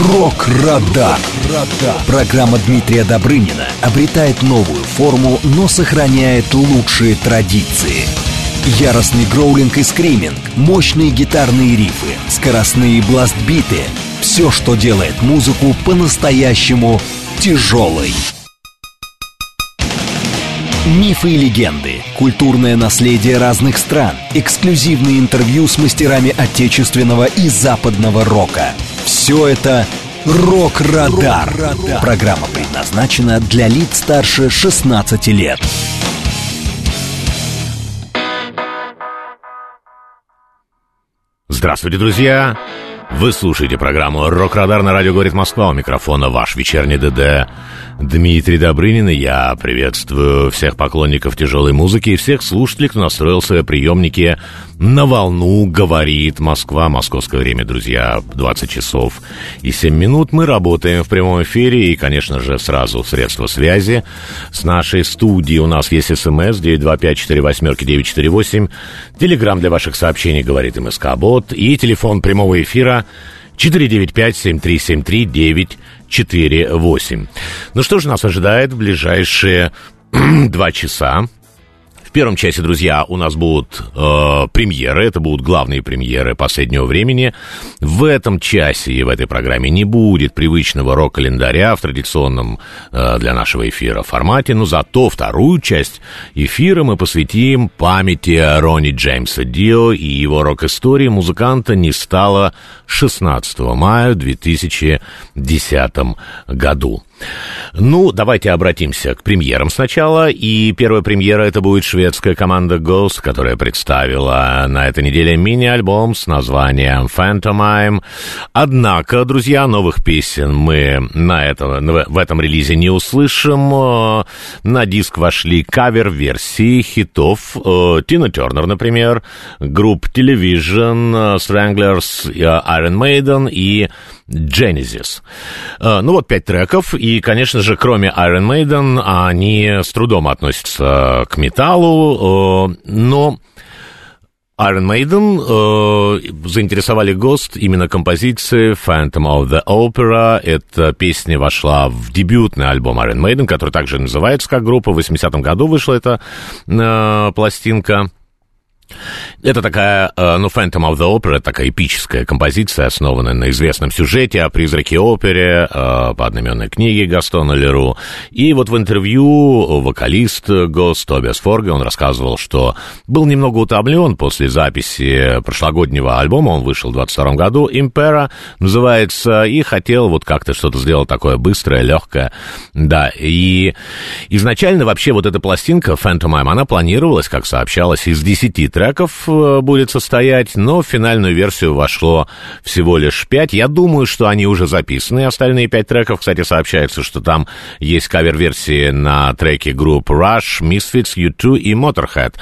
Рок-Радар. Программа Дмитрия Добрынина обретает новую форму, но сохраняет лучшие традиции. Яростный гроулинг и скриминг, мощные гитарные рифы, скоростные бластбиты – все, что делает музыку по-настоящему тяжелой. Мифы и легенды, культурное наследие разных стран, эксклюзивные интервью с мастерами отечественного и западного рока. Все это «Рок-Радар». Программа предназначена для лиц старше 16 лет. Здравствуйте, друзья! Вы слушаете программу «Рок-Радар» на радио «Говорит Москва». У микрофона ваш вечерний ДД Дмитрий Добрынин. И я приветствую всех поклонников тяжелой музыки и всех слушателей, кто настроил свои приемники на волну «Говорит Москва». Московское время, друзья, 20 часов и 7 минут. Мы работаем в прямом эфире и, конечно же, сразу средства связи с нашей студией. У нас есть смс 925-48-948, телеграмм для ваших сообщений «Говорит МСК-бот» и телефон прямого эфира 495-7373-948. Ну что же нас ожидает в ближайшие два часа? В первом части, друзья, у нас будут э, премьеры, это будут главные премьеры последнего времени. В этом часе и в этой программе не будет привычного рок-календаря в традиционном э, для нашего эфира формате, но зато вторую часть эфира мы посвятим памяти Ронни Джеймса Дио и его рок-истории музыканта не стало 16 мая 2010 году. Ну, давайте обратимся к премьерам сначала. И первая премьера это будет шведская команда Ghost, которая представила на этой неделе мини-альбом с названием Phantomime. Однако, друзья, новых песен мы на это, в этом релизе не услышим. На диск вошли кавер-версии хитов э, Тина Тернер, например, групп Television, Stranglers, Iron Maiden и Genesis. Э, ну вот пять треков, и, конечно же, кроме Iron Maiden, они с трудом относятся к металлу, э, но Iron Maiden э, заинтересовали ГОСТ именно композиции Phantom of the Opera. Эта песня вошла в дебютный альбом Iron Maiden, который также называется как группа. В 80-м году вышла эта пластинка. Это такая, э, ну, Phantom of the Opera, такая эпическая композиция, основанная на известном сюжете о призраке опере э, по одноименной книге Гастона Леру. И вот в интервью вокалист Гост Тобиас Форге, он рассказывал, что был немного утомлен после записи прошлогоднего альбома, он вышел в 22 году, Импера называется, и хотел вот как-то что-то сделать такое быстрое, легкое. Да, и изначально вообще вот эта пластинка Phantom Time, она планировалась, как сообщалось, из 10 треков будет состоять, но в финальную версию вошло всего лишь пять. Я думаю, что они уже записаны. Остальные пять треков, кстати, сообщается, что там есть кавер-версии на треки групп Rush, Misfits, U2 и Motorhead.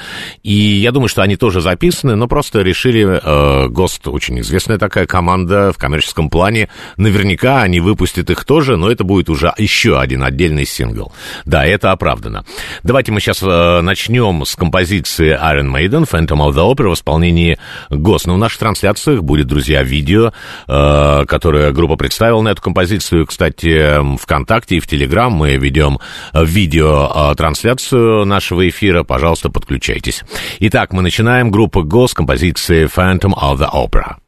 И я думаю, что они тоже записаны, но просто решили, э, очень известная такая команда в коммерческом плане, наверняка они выпустят их тоже, но это будет уже еще один отдельный сингл. Да, это оправдано. Давайте мы сейчас э, начнем с композиции Iron Maiden, Phantom of the Opera в исполнении Госна. В наших трансляциях будет, друзья, видео, э, которое группа представила на эту композицию. Кстати, ВКонтакте и в Телеграм мы ведем видео-трансляцию нашего эфира. Пожалуйста, подключайтесь. Итак, мы начинаем. Группа Гос, композиции Phantom of the Opera.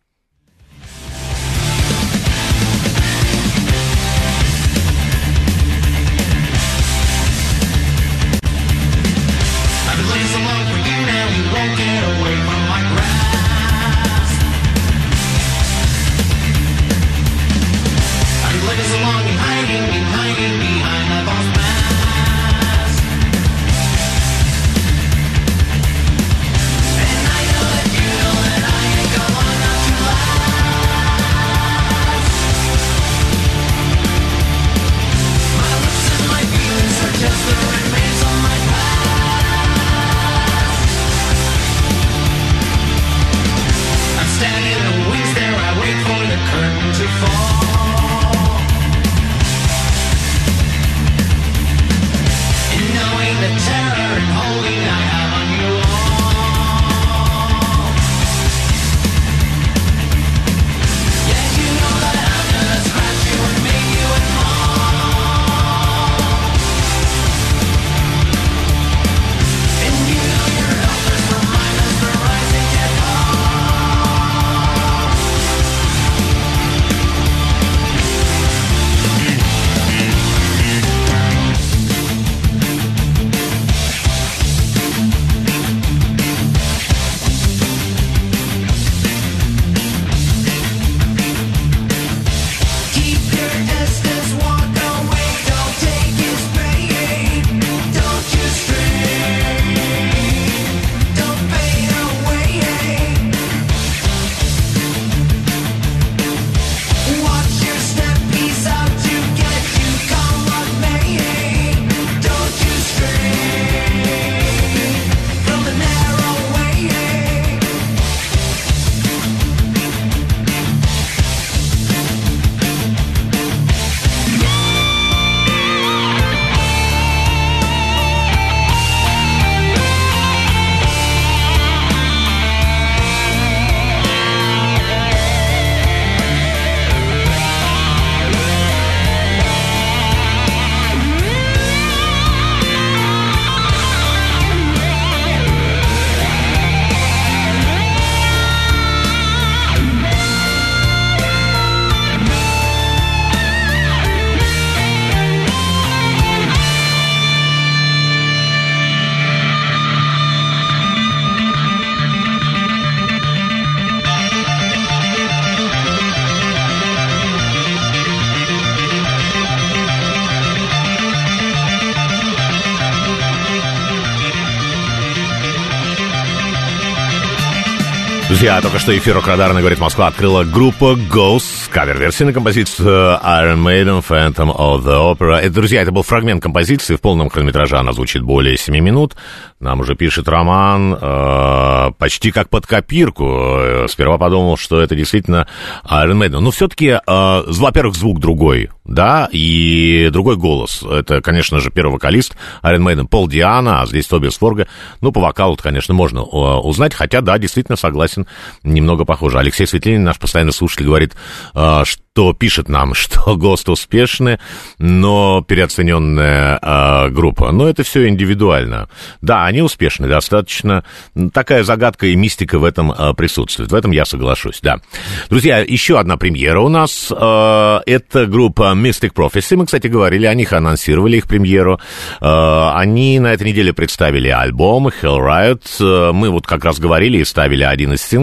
Друзья, только что эфир Радарна говорит Москва открыла группа Ghost кавер-версии на композицию Iron Maiden Phantom of the Opera. Это, друзья, это был фрагмент композиции, в полном хронометраже она звучит более 7 минут. Нам уже пишет Роман, э, почти как под копирку. Сперва подумал, что это действительно Iron Maiden. Но все-таки, э, во-первых, звук другой, да, и другой голос. Это, конечно же, первый вокалист Iron Maiden Пол Диана, а здесь Тобиас Форга. Ну, по вокалу конечно, можно э, узнать, хотя, да, действительно согласен, немного похоже. Алексей Светлинин, наш постоянный слушатель, говорит, э, что пишет нам, что ГОСТ успешны, но переоцененная э, группа. Но это все индивидуально. Да, они успешны, достаточно. Такая загадка и мистика в этом э, присутствует. В этом я соглашусь, да. Друзья, еще одна премьера у нас. Это группа Mystic Prophecy. Мы, кстати, говорили о них, анонсировали их премьеру. Они на этой неделе представили альбом Hell Riot. Мы вот как раз говорили и ставили один из синглов,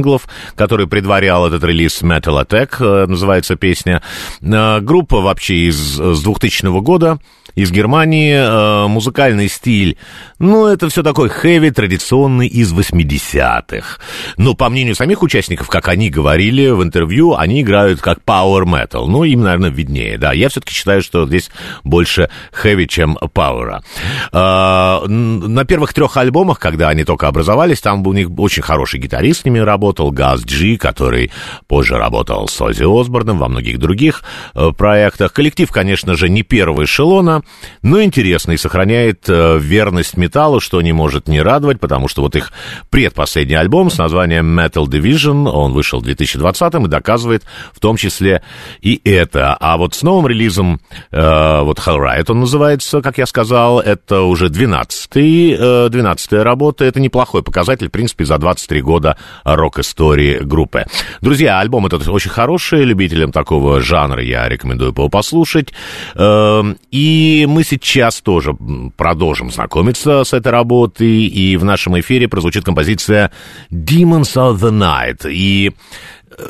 который предварял этот релиз Metal Attack, называется песня. Э, группа вообще из, с 2000 года из Германии, э, музыкальный стиль, ну, это все такой хэви, традиционный из 80-х. Но, по мнению самих участников, как они говорили в интервью, они играют как power metal. Ну, им, наверное, виднее, да. Я все-таки считаю, что здесь больше хэви, чем пауэра. На первых трех альбомах, когда они только образовались, там у них очень хороший гитарист с ними работал, Газ Джи, который позже работал с Оззи Осборном во многих других э, проектах. Коллектив, конечно же, не первого эшелона, но интересный, сохраняет э, верность металлу, что не может не радовать, потому что вот их предпоследний альбом с названием Metal Division, он вышел в 2020 и доказывает в том числе и это. А вот с новым релизом, э, вот Hell Riot он называется, как я сказал, это уже 12-й, э, 12 работа, это неплохой показатель, в принципе, за 23 года рок-истории группы. Друзья, альбом этот очень хороший, любителям такого жанра я рекомендую его послушать. Э, и и мы сейчас тоже продолжим знакомиться с этой работой, и в нашем эфире прозвучит композиция «Demons of the Night». И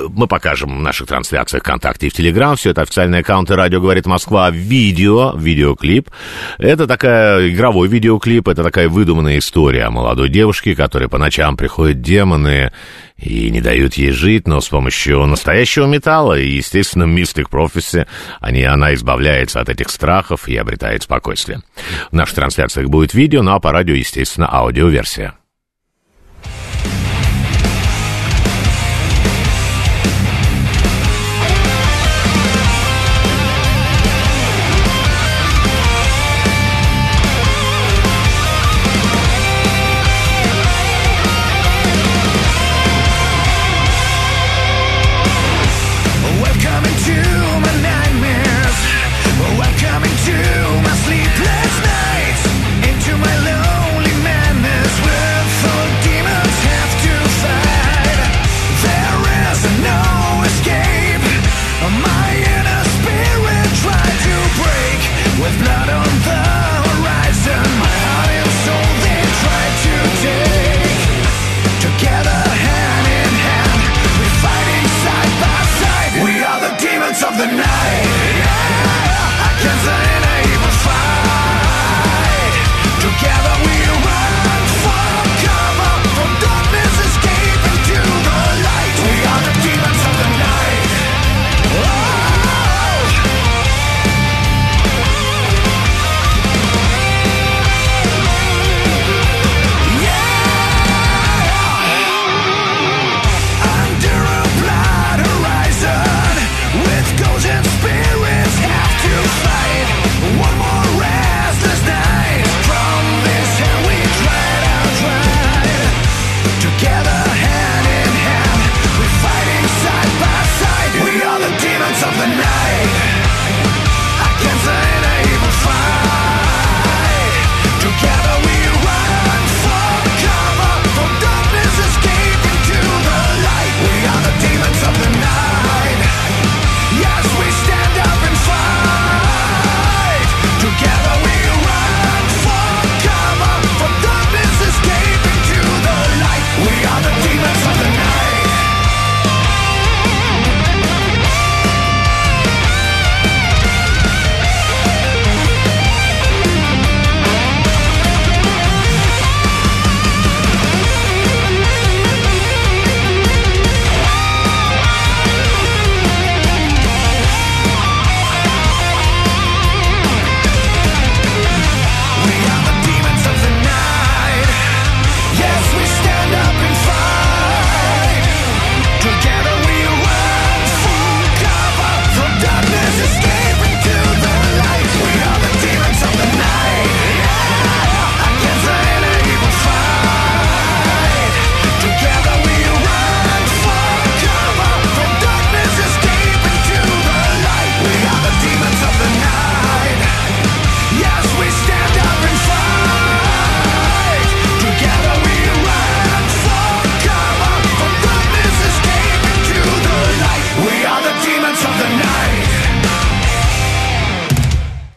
мы покажем в наших трансляциях ВКонтакте и в Телеграм. Все это официальные аккаунты «Радио говорит Москва». Видео, видеоклип. Это такая игровой видеоклип, это такая выдуманная история о молодой девушке, которой по ночам приходят демоны и не дают ей жить, но с помощью настоящего металла и, естественно, Mystic Prophecy они, она избавляется от этих страхов и обретает спокойствие. В наших трансляциях будет видео, ну а по радио, естественно, аудиоверсия.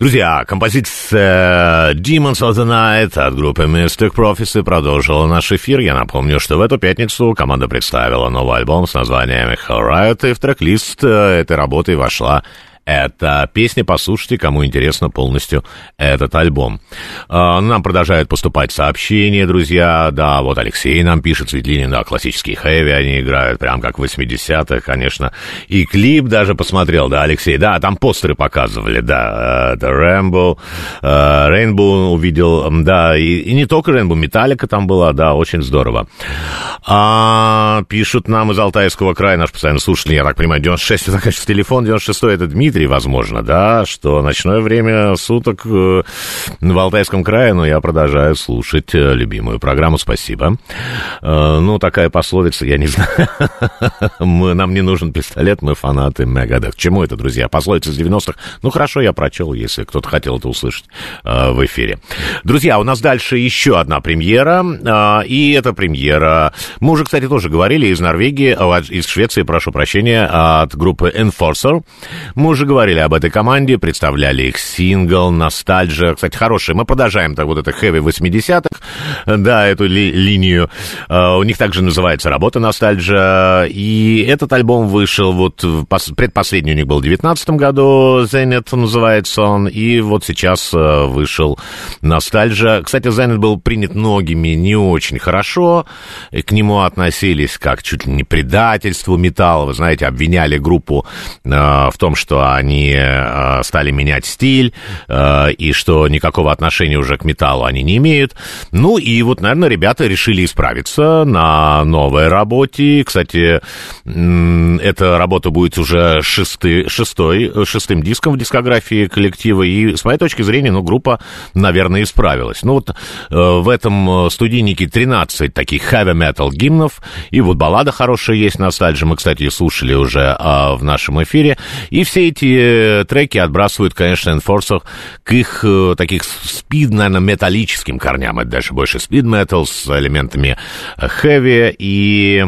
Друзья, композиция Demons of the Night от группы Mystic Prophecy продолжила наш эфир. Я напомню, что в эту пятницу команда представила новый альбом с названием Hell Riot, и в трек-лист э, этой работы вошла это песня, послушайте, кому интересно полностью этот альбом. А, нам продолжают поступать сообщения, друзья. Да, вот Алексей нам пишет, Светлинин, да, классические хэви они играют, прям как в 80-х, конечно. И клип даже посмотрел, да, Алексей, да, там постеры показывали, да, это Рэмбо, Рейнбоу увидел, да, и, и не только Рейнбоу, Металлика там была, да, очень здорово. А, пишут нам из Алтайского края, наш постоянный слушатель, я так понимаю, 96, это, конечно, телефон, 96 это Дмитрий, Дмитрий, возможно, да, что ночное время суток э, в Алтайском крае, но я продолжаю слушать э, любимую программу, спасибо. Э, ну, такая пословица, я не знаю. мы, нам не нужен пистолет, мы фанаты Мегадет. Чему это, друзья? Пословица из 90-х? Ну, хорошо, я прочел, если кто-то хотел это услышать в эфире. Друзья, у нас дальше еще одна премьера, и эта премьера... Мы уже, кстати, тоже говорили из Норвегии, из Швеции, прошу прощения, от группы Enforcer. Мы уже говорили об этой команде, представляли их сингл, ностальжа. Кстати, хороший. Мы продолжаем так вот это хэви 80-х, да, эту ли, линию. Uh, у них также называется работа ностальжа. И этот альбом вышел вот, предпоследний у них был в 19 году, Zenit называется он, и вот сейчас uh, вышел ностальжа. Кстати, Zenit был принят многими не очень хорошо, и к нему относились как чуть ли не предательству металла. Вы знаете, обвиняли группу uh, в том, что они э, стали менять стиль, э, и что никакого отношения уже к металлу они не имеют. Ну и вот, наверное, ребята решили исправиться на новой работе. Кстати, эта работа будет уже шесты, шестой, шестым диском в дискографии коллектива, и с моей точки зрения, ну, группа, наверное, исправилась. Ну вот э, в этом студийнике 13 таких heavy metal гимнов, и вот баллада хорошая есть, ностальжи, мы, кстати, слушали уже в нашем эфире, и все эти эти треки отбрасывают, конечно, Enforcer к их э, таких спид, наверное, металлическим корням. Это даже больше спид метал с элементами хэви и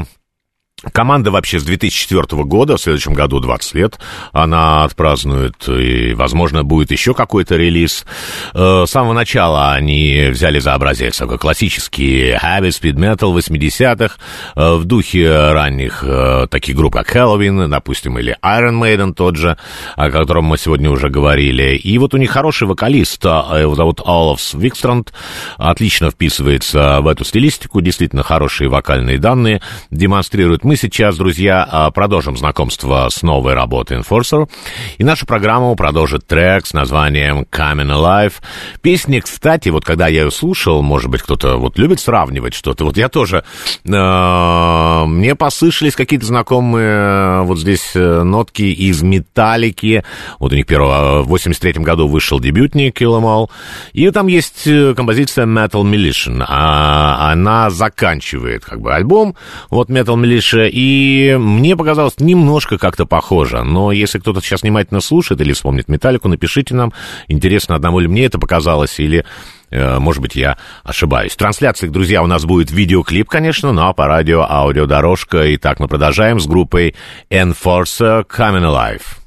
Команда вообще с 2004 года, в следующем году 20 лет, она отпразднует, и, возможно, будет еще какой-то релиз. Э, с самого начала они взяли за образец такой классический heavy speed metal 80-х, э, в духе ранних э, таких групп, как Halloween, допустим, или Iron Maiden тот же, о котором мы сегодня уже говорили. И вот у них хороший вокалист, его зовут Олафс Викстранд, отлично вписывается в эту стилистику, действительно хорошие вокальные данные, демонстрирует мы сейчас, друзья, а, продолжим знакомство с новой работой Enforcer. И нашу программу продолжит трек с названием Coming Alive. Песни, кстати, вот когда я ее слушал, может быть, кто-то вот любит сравнивать что-то. Вот я тоже... Э, мне послышались какие-то знакомые э, вот здесь э, нотки из Металлики. Вот у них первого, в 83 году вышел дебютник Kill Em All. И там есть э, композиция Metal Militia. А, она заканчивает как бы альбом. Вот Metal Militia и мне показалось немножко как-то похоже. Но если кто-то сейчас внимательно слушает или вспомнит «Металлику», напишите нам. Интересно, одному ли мне это показалось, или э, может быть, я ошибаюсь. Трансляции, друзья, у нас будет видеоклип, конечно, но по радио аудиодорожка. Итак, мы продолжаем с группой Enforcer Coming Alive.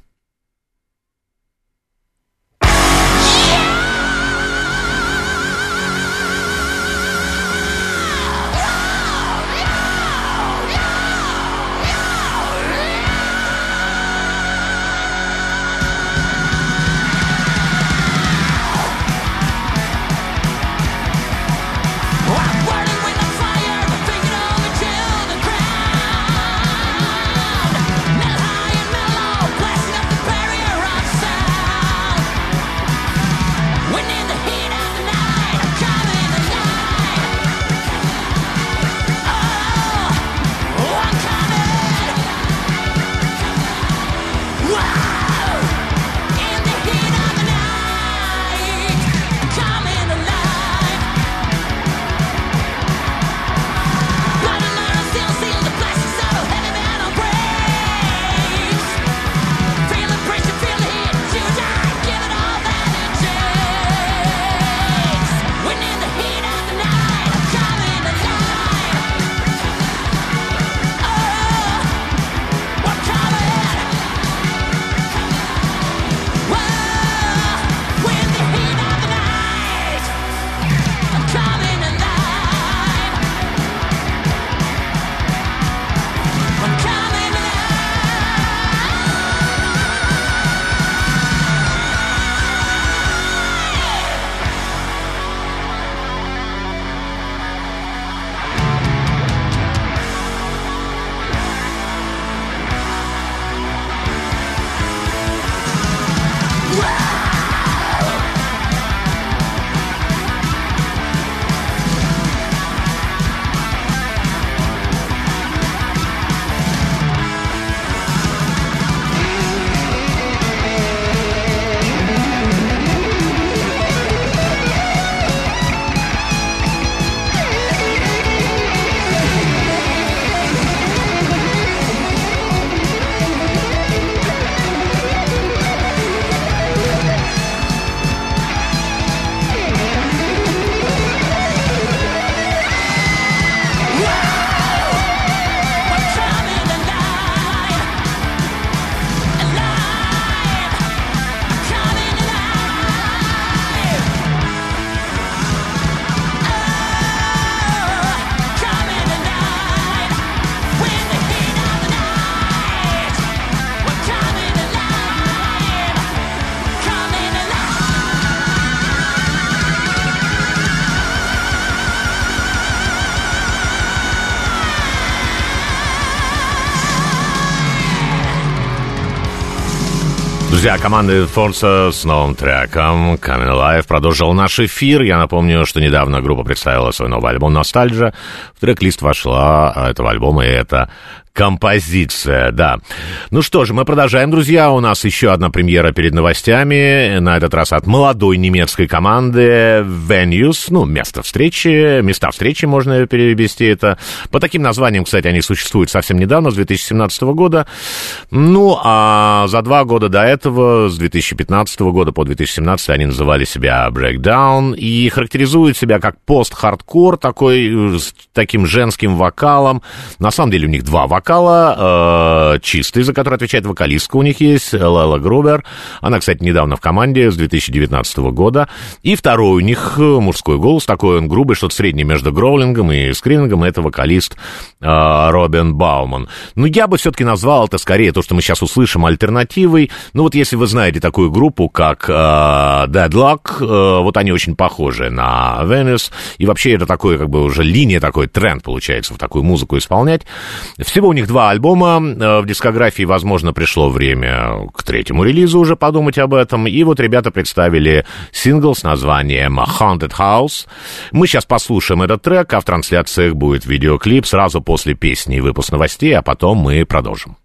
Друзья, команда Forza с новым треком Coming Alive продолжил наш эфир. Я напомню, что недавно группа представила свой новый альбом «Ностальджа». В трек-лист вошла этого альбома, и это композиция, да. Ну что же, мы продолжаем, друзья. У нас еще одна премьера перед новостями. На этот раз от молодой немецкой команды Venues. Ну, место встречи, места встречи можно перевести это. По таким названиям, кстати, они существуют совсем недавно, с 2017 года. Ну, а за два года до этого, с 2015 года по 2017, они называли себя Breakdown и характеризуют себя как пост-хардкор, такой, с таким женским вокалом. На самом деле у них два вокала вокала э, чистый, за который отвечает вокалистка у них есть, Лела Грубер. Она, кстати, недавно в команде с 2019 года. И второй у них мужской голос, такой он грубый, что-то среднее между гроулингом и скринингом, это вокалист э, Робин Бауман. Ну, я бы все-таки назвал это скорее то, что мы сейчас услышим, альтернативой. Ну, вот если вы знаете такую группу, как э, Deadlock, э, вот они очень похожи на Venice, и вообще это такой, как бы уже линия, такой тренд, получается, в такую музыку исполнять. Всего них два альбома. Э, в дискографии, возможно, пришло время к третьему релизу уже подумать об этом. И вот ребята представили сингл с названием Haunted House. Мы сейчас послушаем этот трек, а в трансляциях будет видеоклип сразу после песни и выпуск новостей, а потом мы продолжим.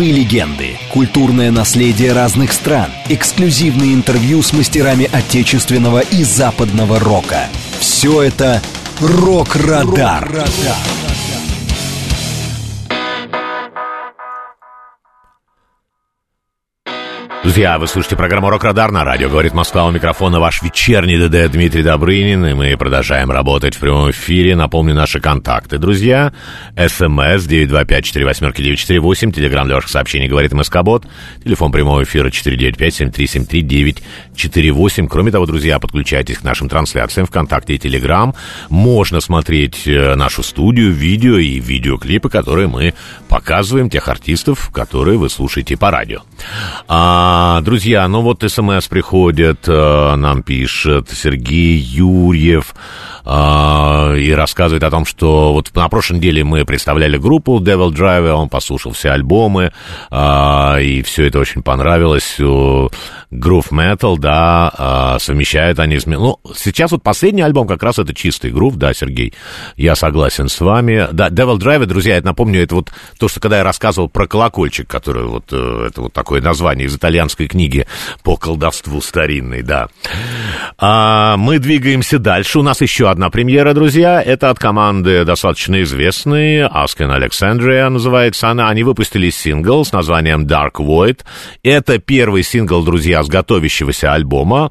Мифы и легенды, культурное наследие разных стран, эксклюзивные интервью с мастерами отечественного и западного рока. Все это «Рок-Радар». Друзья, вы слушаете программу «Рок-Радар» на радио. Говорит Москва у микрофона ваш вечерний ДД Дмитрий Добрынин. И мы продолжаем работать в прямом эфире. Напомню наши контакты, друзья. СМС 925-48-948. Телеграмм для ваших сообщений «Говорит МСК-бот». Телефон прямого эфира 495-7373-948. Кроме того, друзья, подключайтесь к нашим трансляциям ВКонтакте и Телеграм. Можно смотреть э, нашу студию, видео и видеоклипы, которые мы показываем, тех артистов, которые вы слушаете по радио. А, друзья, ну вот смс приходит, э, нам пишет Сергей Юрьев э, и рассказывает о том, что вот на прошлой неделе мы представляли группу Devil Driver, он послушал все альбомы, э, и все это очень понравилось. Грув Metal, да, э, совмещают они. Ну, сейчас вот последний альбом как раз это чистый грув, да, Сергей, я согласен с вами. Да, Devil Driver, друзья, я напомню, это вот то, что когда я рассказывал про колокольчик, который вот, э, это вот такое название из итальянской книги по колдовству старинной, да. А, мы двигаемся дальше. У нас еще одна премьера, друзья. Это от команды достаточно известной, Asken Alexandria называется она. Они выпустили сингл с названием Dark Void. Это первый сингл, друзья, с готовящегося альбома.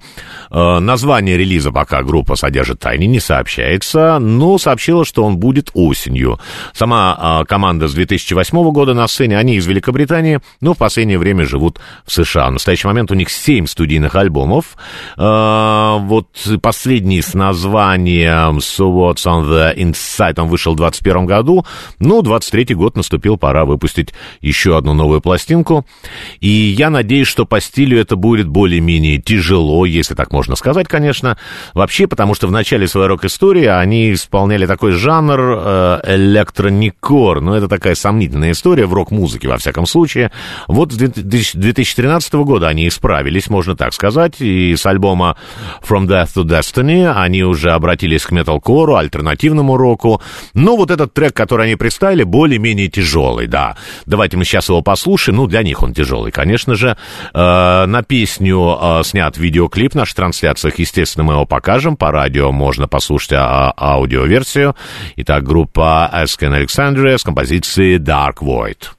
Э, название релиза пока группа содержит тайне, не сообщается, но сообщила, что он будет осенью. Сама э, команда с 2008 года на сцене, они из Великобритании, но в последнее время живут в США. В настоящий момент у них 7 студийных альбомов. Э, вот последний с названием So What's on the Inside, он вышел в 2021 году, но 23 год наступил, пора выпустить еще одну новую пластинку. И я надеюсь, что по стилю это будет более-менее тяжело, если так можно сказать, конечно. Вообще, потому что в начале своей рок-истории они исполняли такой жанр э, электроникор. Ну, это такая сомнительная история в рок-музыке, во всяком случае. Вот с 2013 года они исправились, можно так сказать, и с альбома From Death to Destiny они уже обратились к металкору, альтернативному року. Но вот этот трек, который они представили, более-менее тяжелый, да. Давайте мы сейчас его послушаем. Ну, для них он тяжелый, конечно же. Э, на песню э, снят видеоклип в наших трансляциях. Естественно, мы его покажем. По радио можно послушать а, аудиоверсию. Итак, группа Asken Alexandria с композицией Dark Void.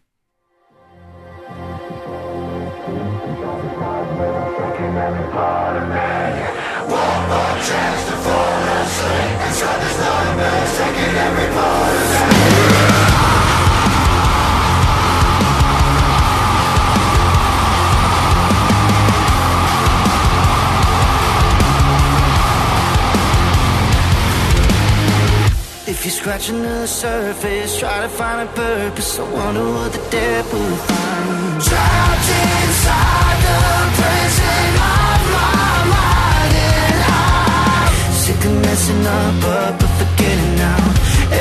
If you're scratching the surface, try to find a purpose. I wonder what the depth will find. Trapped inside the prison of my mind, and I'm sick of messing up, but, but forgetting now.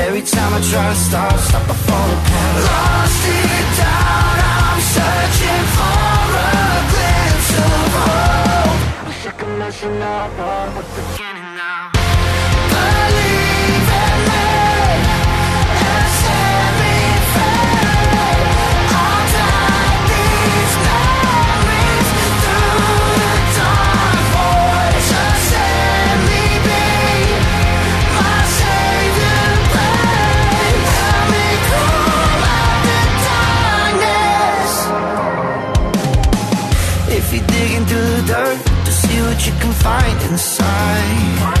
Every time I try to start, stop, I fall apart. Lost deep down, I'm searching for a glimpse of hope. I'm sick of messing up, but, but forgetting find inside.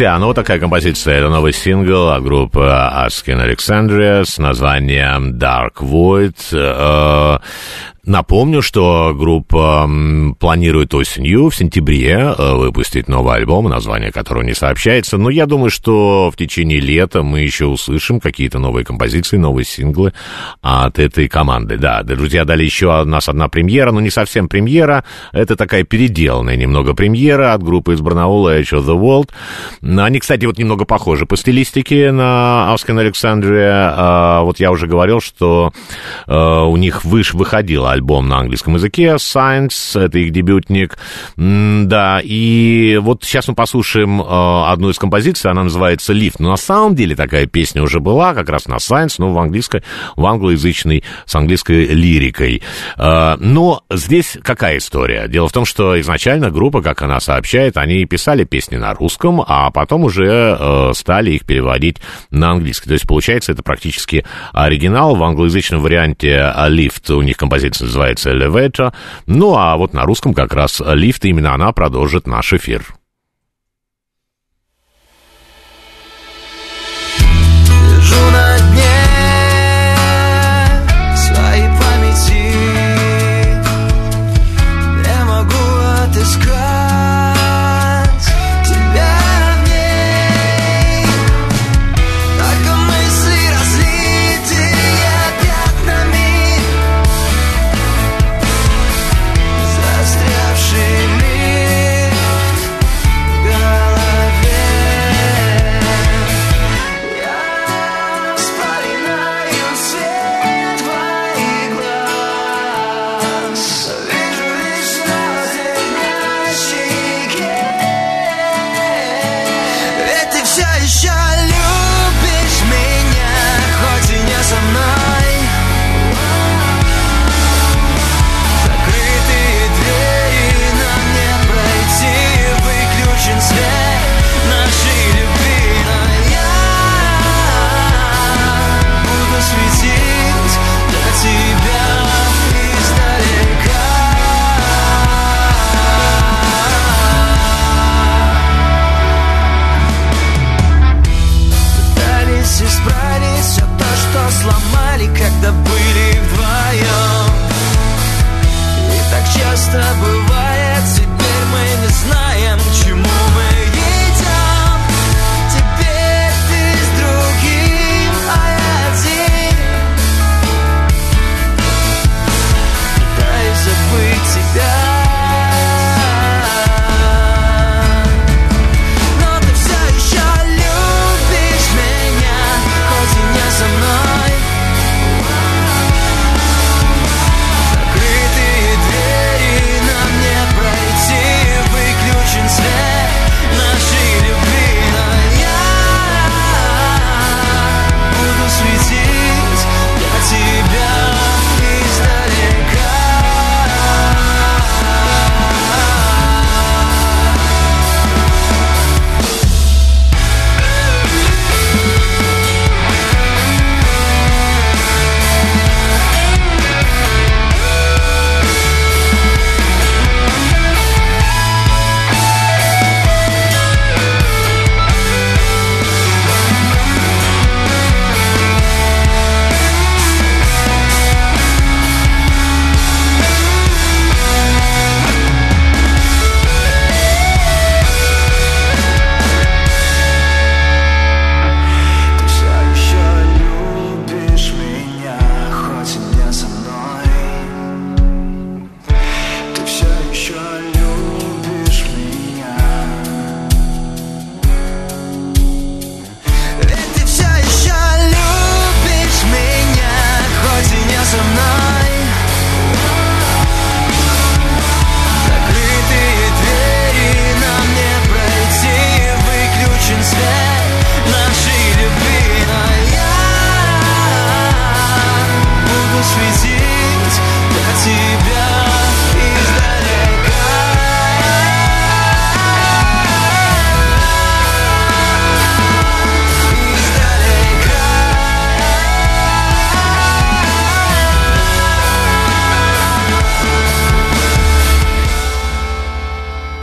Друзья, ну вот такая композиция. Это новый сингл от группы Askin Alexandria с названием Dark Void. Напомню, что группа планирует осенью, в сентябре, э, выпустить новый альбом, название которого не сообщается. Но я думаю, что в течение лета мы еще услышим какие-то новые композиции, новые синглы от этой команды. Да, друзья, дали еще у нас одна премьера, но не совсем премьера. Это такая переделанная немного премьера от группы из Барнаула Edge of the World. Они, кстати, вот немного похожи по стилистике на Askin Alexandria. А, Вот я уже говорил, что э, у них выш, выходил альбом на английском языке, Science, это их дебютник, да, и вот сейчас мы послушаем э, одну из композиций, она называется «Lift», но на самом деле такая песня уже была, как раз на Science, но в, английской, в англоязычной, с английской лирикой. Э, но здесь какая история? Дело в том, что изначально группа, как она сообщает, они писали песни на русском, а потом уже э, стали их переводить на английский. То есть, получается, это практически оригинал. В англоязычном варианте «Lift» у них композиция называется «Elevator». Ну, а вот на русском как раз «Lift», именно она продолжит наш эфир.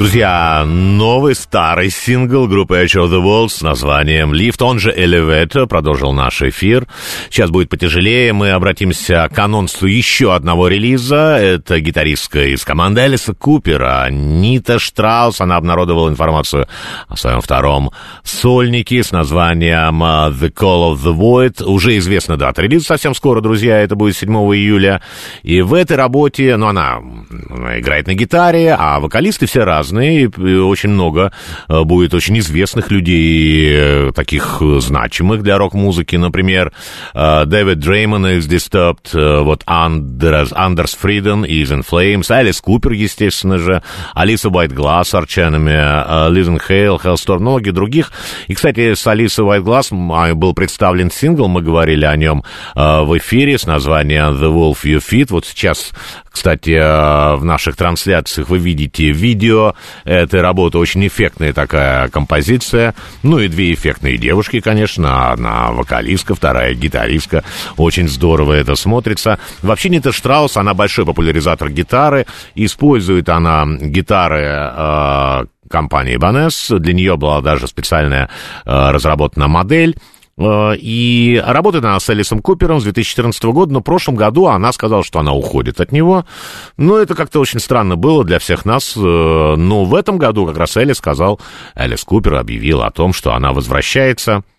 Друзья, новый старый сингл группы Edge of the World с названием Lift, он же Elevator, продолжил наш эфир. Сейчас будет потяжелее, мы обратимся к анонсу еще одного релиза. Это гитаристка из команды Элиса Купера, Нита Штраус. Она обнародовала информацию о своем втором сольнике с названием uh, The Call of the Void. Уже известна дата релиза совсем скоро, друзья, это будет 7 июля. И в этой работе, ну, она играет на гитаре, а вокалисты все разные разные, и очень много э, будет очень известных людей, э, таких значимых для рок-музыки, например, э, Дэвид Дреймон из Disturbed, вот Андерс, Андерс Фриден из In Flames, Алис Купер, естественно же, Алиса Уайтгласс, Арченами, Лизен Хейл, Хеллсторм, многие других. И, кстати, с Алисой Уайтгласс был представлен сингл, мы говорили о нем в эфире с названием The Wolf You Fit. Вот сейчас, кстати, в наших трансляциях вы видите видео этой работы. Очень эффектная такая композиция. Ну и две эффектные девушки, конечно. Одна вокалистка, вторая гитаристка. Очень здорово это смотрится. Вообще Нита Штраус, она большой популяризатор гитары. Использует она гитары э, компании Ibanez. Для нее была даже специальная э, разработана модель. Э, и работает она с Элисом Купером с 2014 года, но в прошлом году она сказала, что она уходит от него. Но это как-то очень странно было для всех нас. Э, но в этом году как раз Элис сказал, Элис Купер объявил о том, что она возвращается –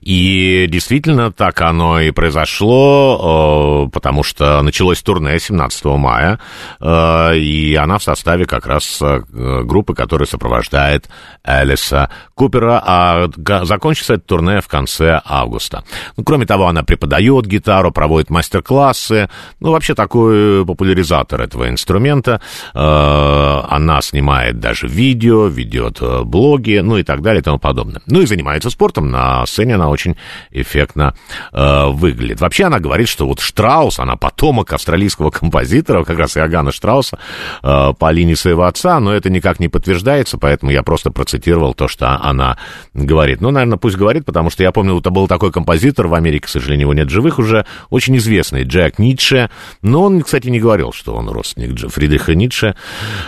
и действительно так оно и произошло, э, потому что началось турне 17 мая, э, и она в составе как раз э, группы, которая сопровождает Элиса Купера, а закончится это турне в конце августа. Ну, кроме того, она преподает гитару, проводит мастер-классы, ну, вообще такой популяризатор этого инструмента. Она снимает даже видео, ведет блоги, ну и так далее и тому подобное. Ну и занимается спортом на сцене она очень эффектно э, выглядит. Вообще она говорит, что вот Штраус, она потомок австралийского композитора, как раз Иоганна Штрауса, э, по линии своего отца, но это никак не подтверждается, поэтому я просто процитировал то, что она говорит. Ну, наверное, пусть говорит, потому что я помню, это был такой композитор в Америке, к сожалению, его нет живых уже, очень известный, Джек Ницше, но он, кстати, не говорил, что он родственник Фридриха Ницше,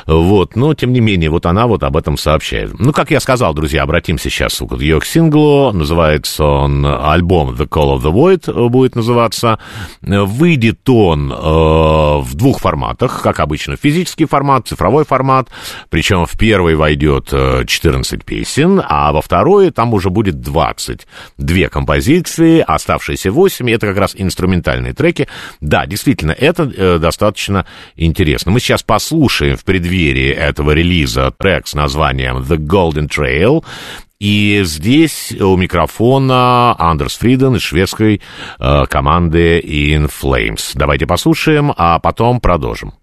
вот, но, тем не менее, вот она вот об этом сообщает. Ну, как я сказал, друзья, обратимся сейчас к ее к синглу, называется называется он, альбом The Call of the Void будет называться. Выйдет он э, в двух форматах, как обычно, физический формат, цифровой формат, причем в первый войдет 14 э, песен, а во второй там уже будет 20. Две композиции, оставшиеся 8, это как раз инструментальные треки. Да, действительно, это э, достаточно интересно. Мы сейчас послушаем в преддверии этого релиза трек с названием The Golden Trail. И здесь у микрофона Андерс Фриден из шведской э, команды In Flames. Давайте послушаем, а потом продолжим.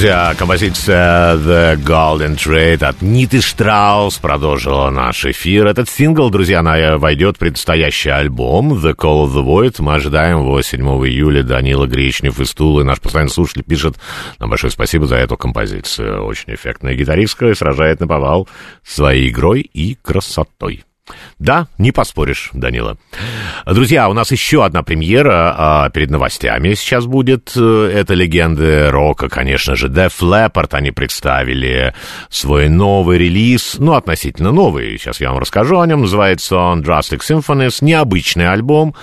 Друзья, композиция The Golden Trade от Ниты Штраус продолжила наш эфир. Этот сингл, друзья, на, войдет в предстоящий альбом The Call of the Void. Мы ожидаем его 7 июля. Данила Гречнев из Тулы, наш постоянный слушатель, пишет нам большое спасибо за эту композицию. Очень эффектная гитаристка и сражает на повал своей игрой и красотой. Да, не поспоришь, Данила. Друзья, у нас еще одна премьера а, перед новостями сейчас будет. Это легенды рока, конечно же. Def Leppard, они представили свой новый релиз, ну, относительно новый, сейчас я вам расскажу о нем. Называется он Drastic Symphonies, необычный альбом.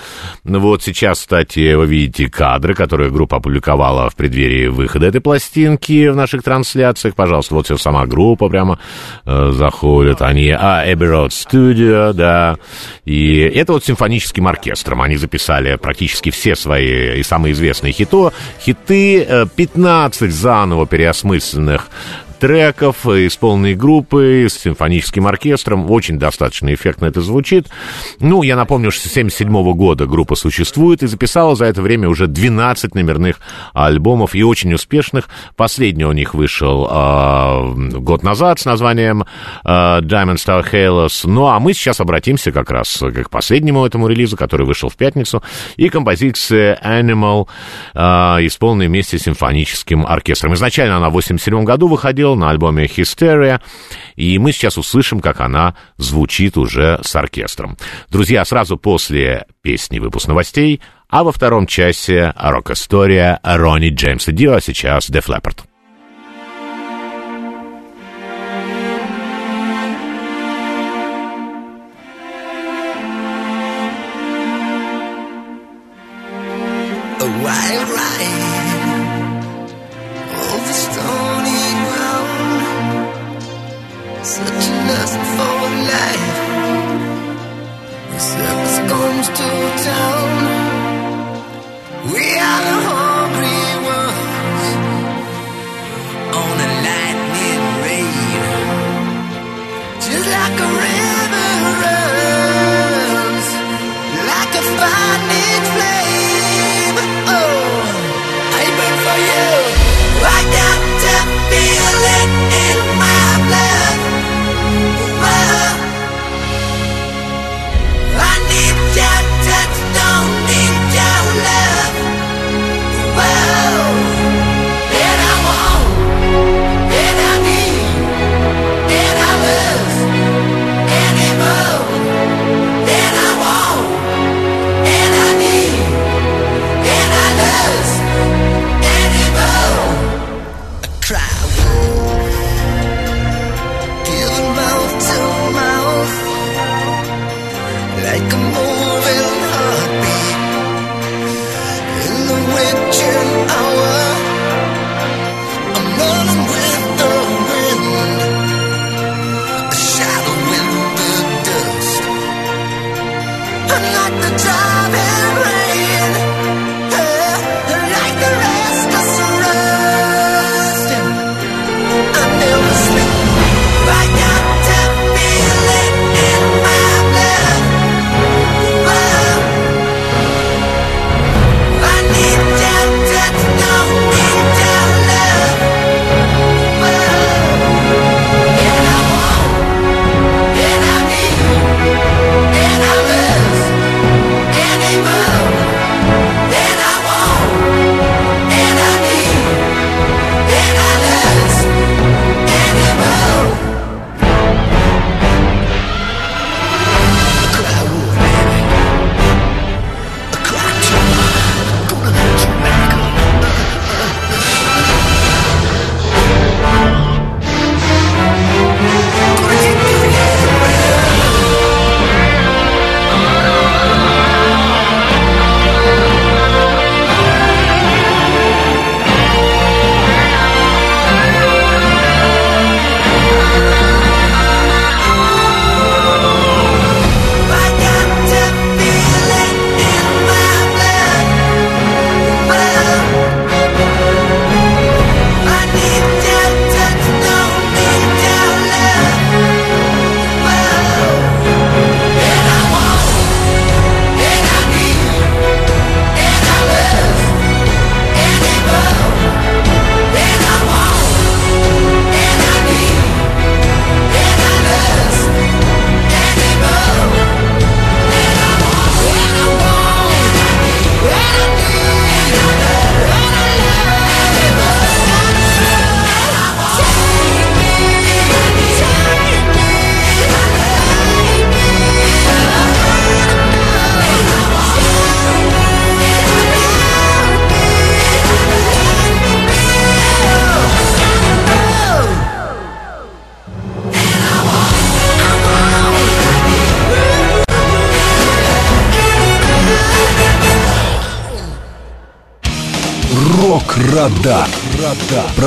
Вот сейчас, кстати, вы видите кадры, которые группа опубликовала в преддверии выхода этой пластинки в наших трансляциях. Пожалуйста, вот все сама группа прямо э, заходит. Они, а, Abbey Road Studio, да. И это вот симфоническим оркестром. Они записали практически все свои и самые известные хито, хиты, 15 э, заново переосмысленных треков из полной группы, с симфоническим оркестром. Очень достаточно эффектно это звучит. Ну, я напомню, что с 1977 года группа существует и записала за это время уже 12 номерных альбомов и очень успешных. Последний у них вышел э, год назад с названием э, Diamond Star Halos. Ну, а мы сейчас обратимся как раз к последнему этому релизу, который вышел в пятницу, и композиция Animal, э, исполненная вместе с симфоническим оркестром. Изначально она в 1987 году выходила, Angel на альбоме Hysteria, и мы сейчас услышим, как она звучит уже с оркестром. Друзья, сразу после песни выпуск новостей, а во втором часе рок-история Ронни Джеймса Дио, а сейчас Def Leppard.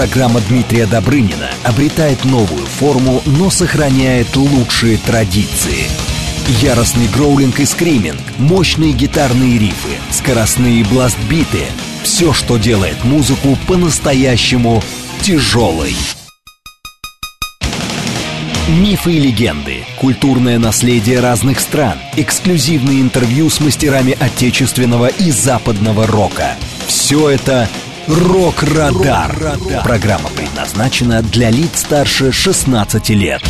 Программа Дмитрия Добрынина обретает новую форму, но сохраняет лучшие традиции. Яростный гроулинг и скриминг, мощные гитарные рифы, скоростные бластбиты — все, что делает музыку по-настоящему тяжелой. Мифы и легенды, культурное наследие разных стран, эксклюзивные интервью с мастерами отечественного и западного рока. Все это «Рок-Радар». Программа предназначена для лиц старше 16 лет.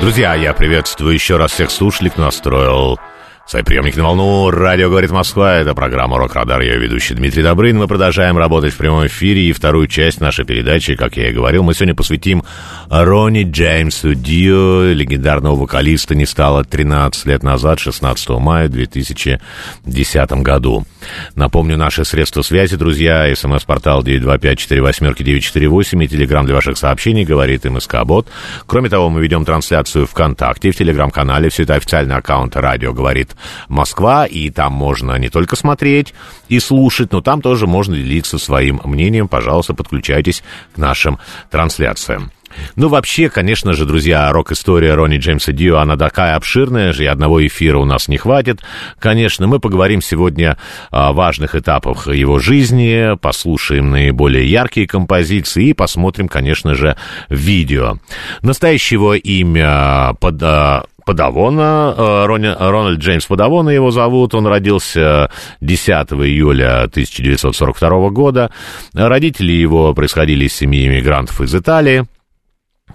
Друзья, я приветствую еще раз всех слушателей, кто настроил Свои приемники на волну. Радио «Говорит Москва». Это программа «Рок-Радар». Я ведущий Дмитрий Добрын. Мы продолжаем работать в прямом эфире. И вторую часть нашей передачи, как я и говорил, мы сегодня посвятим Ронни Джеймсу Дио, легендарного вокалиста, не стало 13 лет назад, 16 мая 2010 году. Напомню, наши средства связи, друзья, смс-портал 925-48-948 и телеграмм для ваших сообщений, говорит МСК-бот. Кроме того, мы ведем трансляцию ВКонтакте, в телеграм-канале, все это официальный аккаунт радио «Говорит Москва», и там можно не только смотреть и слушать, но там тоже можно делиться своим мнением. Пожалуйста, подключайтесь к нашим трансляциям. Ну, вообще, конечно же, друзья, рок-история Ронни Джеймса Дио, она такая обширная же, и одного эфира у нас не хватит. Конечно, мы поговорим сегодня о важных этапах его жизни, послушаем наиболее яркие композиции и посмотрим, конечно же, видео. Настоящего имя под, а, Падавона, э, Рони, Рональд Джеймс Падавона его зовут, он родился 10 июля 1942 года. Родители его происходили из семьи иммигрантов из Италии.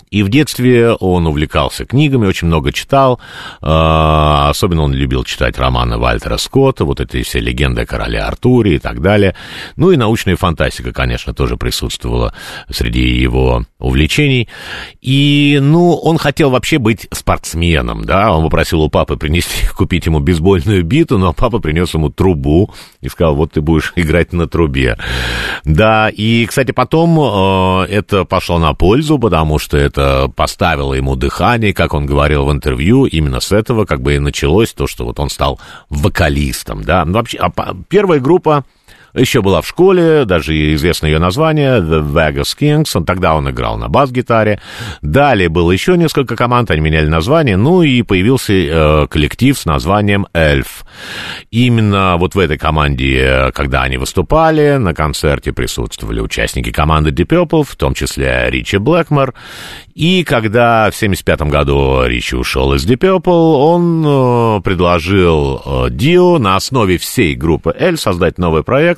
И в детстве он увлекался книгами, очень много читал. А, особенно он любил читать романы Вальтера Скотта, вот эти все легенды о короле Артуре и так далее. Ну и научная фантастика, конечно, тоже присутствовала среди его увлечений. И, ну, он хотел вообще быть спортсменом, да. Он попросил у папы принести, купить ему бейсбольную биту, но папа принес ему трубу и сказал, вот ты будешь играть на трубе. Да, и, кстати, потом э, это пошло на пользу, потому что это поставило ему дыхание, как он говорил в интервью, именно с этого как бы и началось то, что вот он стал вокалистом, да. Ну, вообще, а первая группа еще была в школе, даже известно ее название, The Vegas Kings, он, тогда он играл на бас-гитаре. Далее было еще несколько команд, они меняли название, ну и появился э, коллектив с названием Эльф. Именно вот в этой команде, когда они выступали, на концерте присутствовали участники команды Deep Purple, в том числе Ричи Блэкмор. И когда в 1975 году Ричи ушел из Deep Purple, он э, предложил э, Дио на основе всей группы Эль создать новый проект,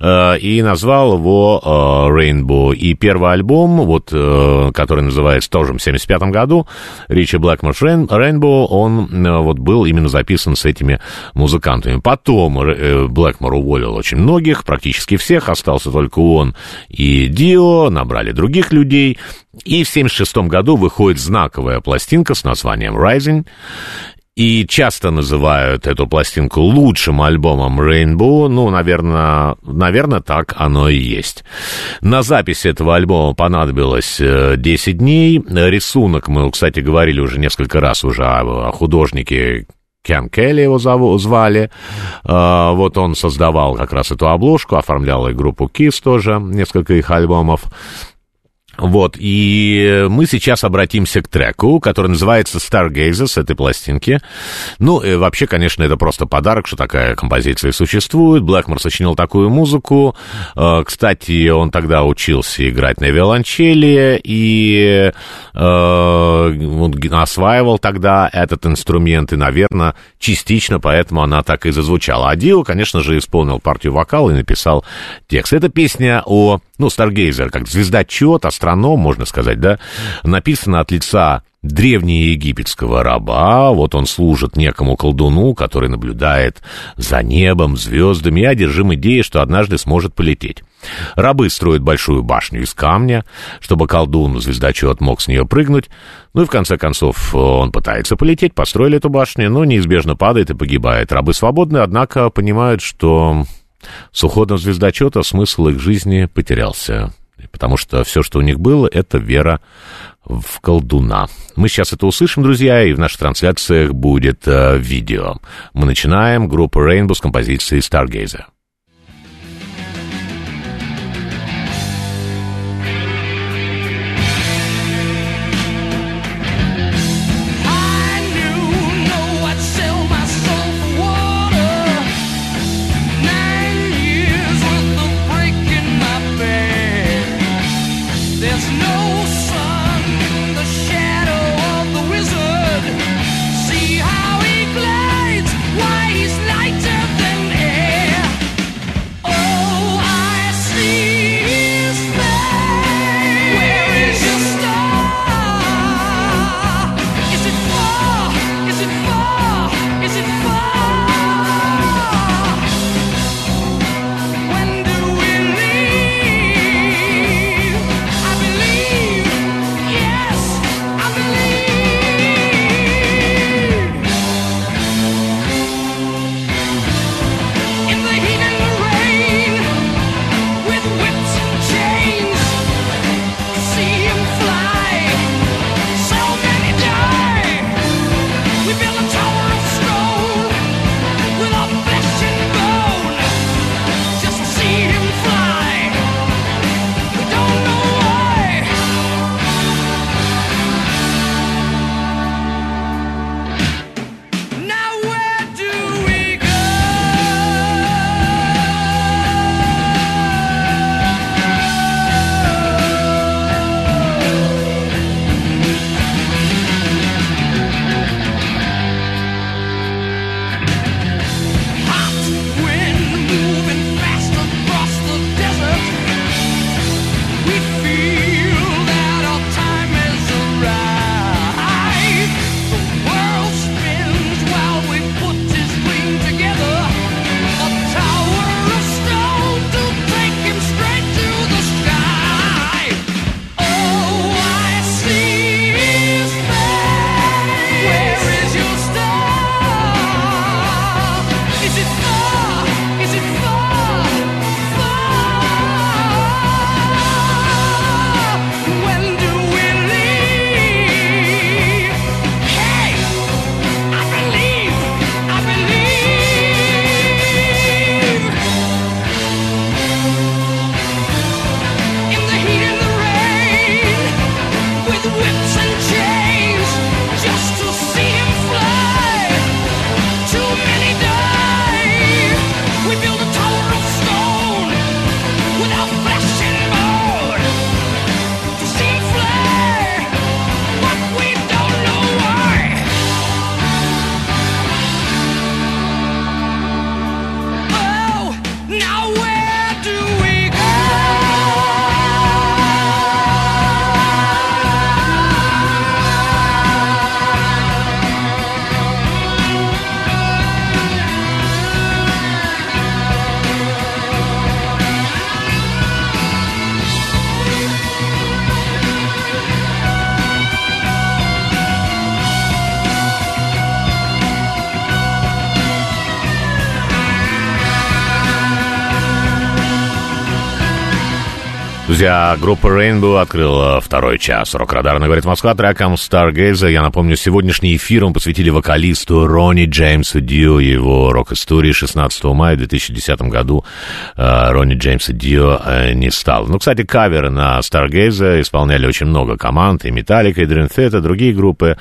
Э, и назвал его э, Rainbow. И первый альбом, вот, э, который называется тоже в 75 году, Ричи Блэкмор Rainbow, он вот был именно записан с этими музыкантами. Потом Блэкмор уволил очень многих, практически всех, остался только он и Дио, набрали других людей. И в 76 году выходит знаковая пластинка с названием Rising и часто называют эту пластинку лучшим альбомом Rainbow. Ну, наверное, наверное, так оно и есть. На запись этого альбома понадобилось 10 э, дней. Рисунок, мы, кстати, говорили уже несколько раз уже о художнике Кен Келли его звали. Э, вот он создавал как раз эту обложку, оформлял и группу Kiss тоже, несколько их альбомов. Вот, и мы сейчас обратимся к треку, который называется Stargazer с этой пластинки. Ну, и вообще, конечно, это просто подарок, что такая композиция существует. Блэкмор сочинил такую музыку. Э, кстати, он тогда учился играть на виолончели и э, осваивал тогда этот инструмент, и, наверное, частично поэтому она так и зазвучала. А Дио, конечно же, исполнил партию вокала и написал текст. Это песня о ну, Старгейзер, как звездочет, астроном, можно сказать, да, написано от лица древнеегипетского раба, вот он служит некому колдуну, который наблюдает за небом, звездами и одержим идеей, что однажды сможет полететь. Рабы строят большую башню из камня, чтобы колдун, звездочет, мог с нее прыгнуть. Ну и в конце концов он пытается полететь, построили эту башню, но неизбежно падает и погибает. Рабы свободны, однако понимают, что с уходом звездочета смысл их жизни потерялся. потому что все, что у них было, это вера в колдуна. Мы сейчас это услышим, друзья, и в наших трансляциях будет э, видео. Мы начинаем. Группа Rainbow с композицией Stargazer. Друзья, группа Rainbow открыла второй час. Рок-радар говорит Москва треком Stargazer. Я напомню, сегодняшний эфир мы посвятили вокалисту Ронни Джеймсу Дио, его рок-истории 16 мая 2010 году. э, Ронни Джеймса Дио э, не стал. Ну, кстати, каверы на Stargazer исполняли очень много команд, и Metallica, и Dream Theater, другие группы.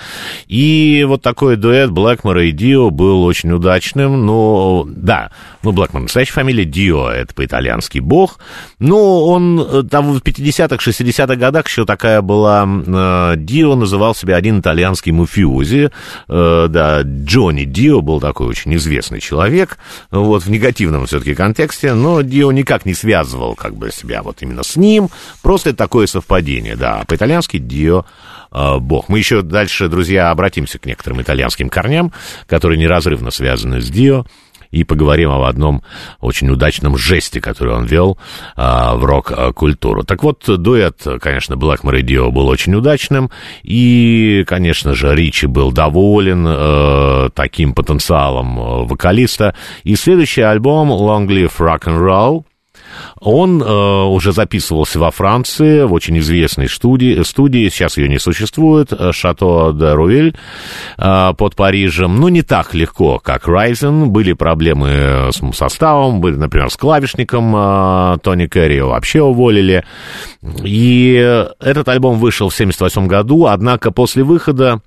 И вот такой дуэт Блэкмора и Дио был очень удачным. Но, да, ну, Блэкмор настоящая фамилия, Дио, это по-итальянски бог. Но он э, там в 50-х, 60-х годах еще такая была... э, Дио называл себя один итальянский муфиози. Э, да, Джонни Дио был такой очень известный человек, вот, в негативном все-таки контексте, но Дио никак не связывал как бы себя вот именно с ним, просто такое совпадение, да. По-итальянски Дио э, бог. Мы еще дальше, друзья, обратимся к некоторым итальянским корням, которые неразрывно связаны с Дио и поговорим об одном очень удачном жесте, который он вел а, в рок-культуру. Так вот, дуэт, конечно, Blackmore и Dio был очень удачным, и, конечно же, Ричи был доволен э, таким потенциалом э, вокалиста. И следующий альбом Long Live Rock and Roll Он э, уже записывался во Франции в очень известной студии, студии сейчас ее не существует, э, Шато де Руэль э, под Парижем. Ну, не так легко, как Райзен. Были проблемы с составом, были, например, с клавишником э, Тони Керри вообще уволили. И этот альбом вышел в 1978 году, однако после выхода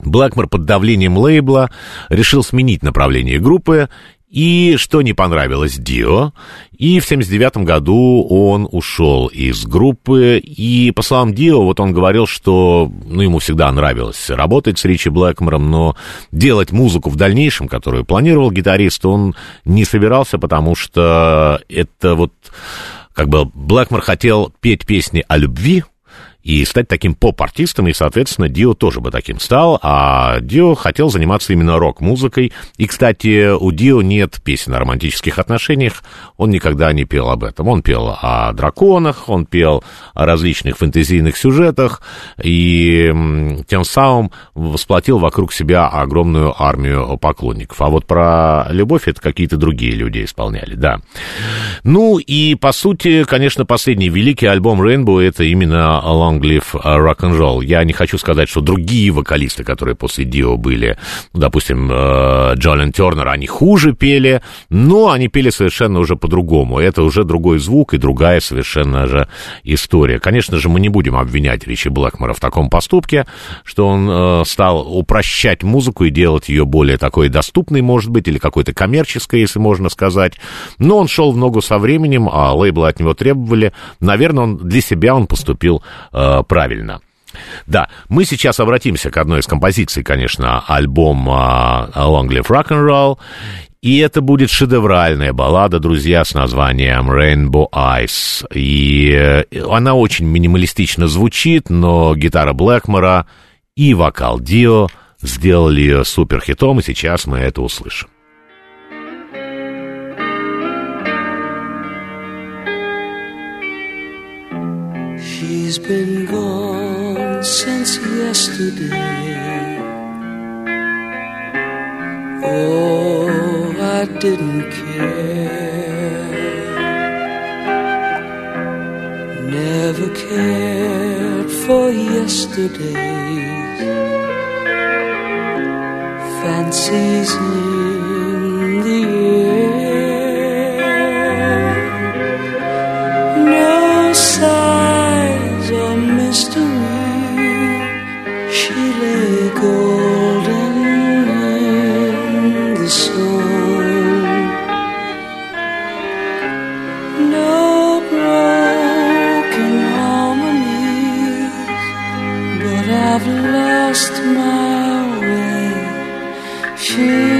Блэкмор под давлением лейбла решил сменить направление группы, и что не понравилось Дио, и в 79 году он ушел из группы, и по словам Дио, вот он говорил, что ну, ему всегда нравилось работать с Ричи Блэкмором, но делать музыку в дальнейшем, которую планировал гитарист, он не собирался, потому что это вот как бы Блэкмор хотел петь песни о любви, и стать таким поп-артистом, и, соответственно, Дио тоже бы таким стал, а Дио хотел заниматься именно рок-музыкой. И, кстати, у Дио нет песен о романтических отношениях, он никогда не пел об этом. Он пел о драконах, он пел о различных фэнтезийных сюжетах, и тем самым восплотил вокруг себя огромную армию поклонников. А вот про любовь это какие-то другие люди исполняли, да. Ну и, по сути, конечно, последний великий альбом Rainbow это именно Long Rock and Roll. Я не хочу сказать, что другие вокалисты, которые после Дио были, допустим, э, Джолен Тернер, они хуже пели, но они пели совершенно уже по-другому. Это уже другой звук и другая совершенно же история. Конечно же, мы не будем обвинять Ричи Блэкмора в таком поступке, что он э, стал упрощать музыку и делать ее более такой доступной, может быть, или какой-то коммерческой, если можно сказать. Но он шел в ногу со временем, а лейблы от него требовали. Наверное, он для себя он поступил э, правильно. Да, мы сейчас обратимся к одной из композиций, конечно, альбома Long Live Rock and Roll. И это будет шедевральная баллада, друзья, с названием Rainbow Eyes. И э, она очень минималистично звучит, но гитара Блэкмора и вокал Дио сделали ее суперхитом, и сейчас мы это услышим. She's been gone since yesterday. Oh, I didn't care. Never cared for yesterday's fancies She lay golden in the sun. No broken harmonies, but I've lost my way. She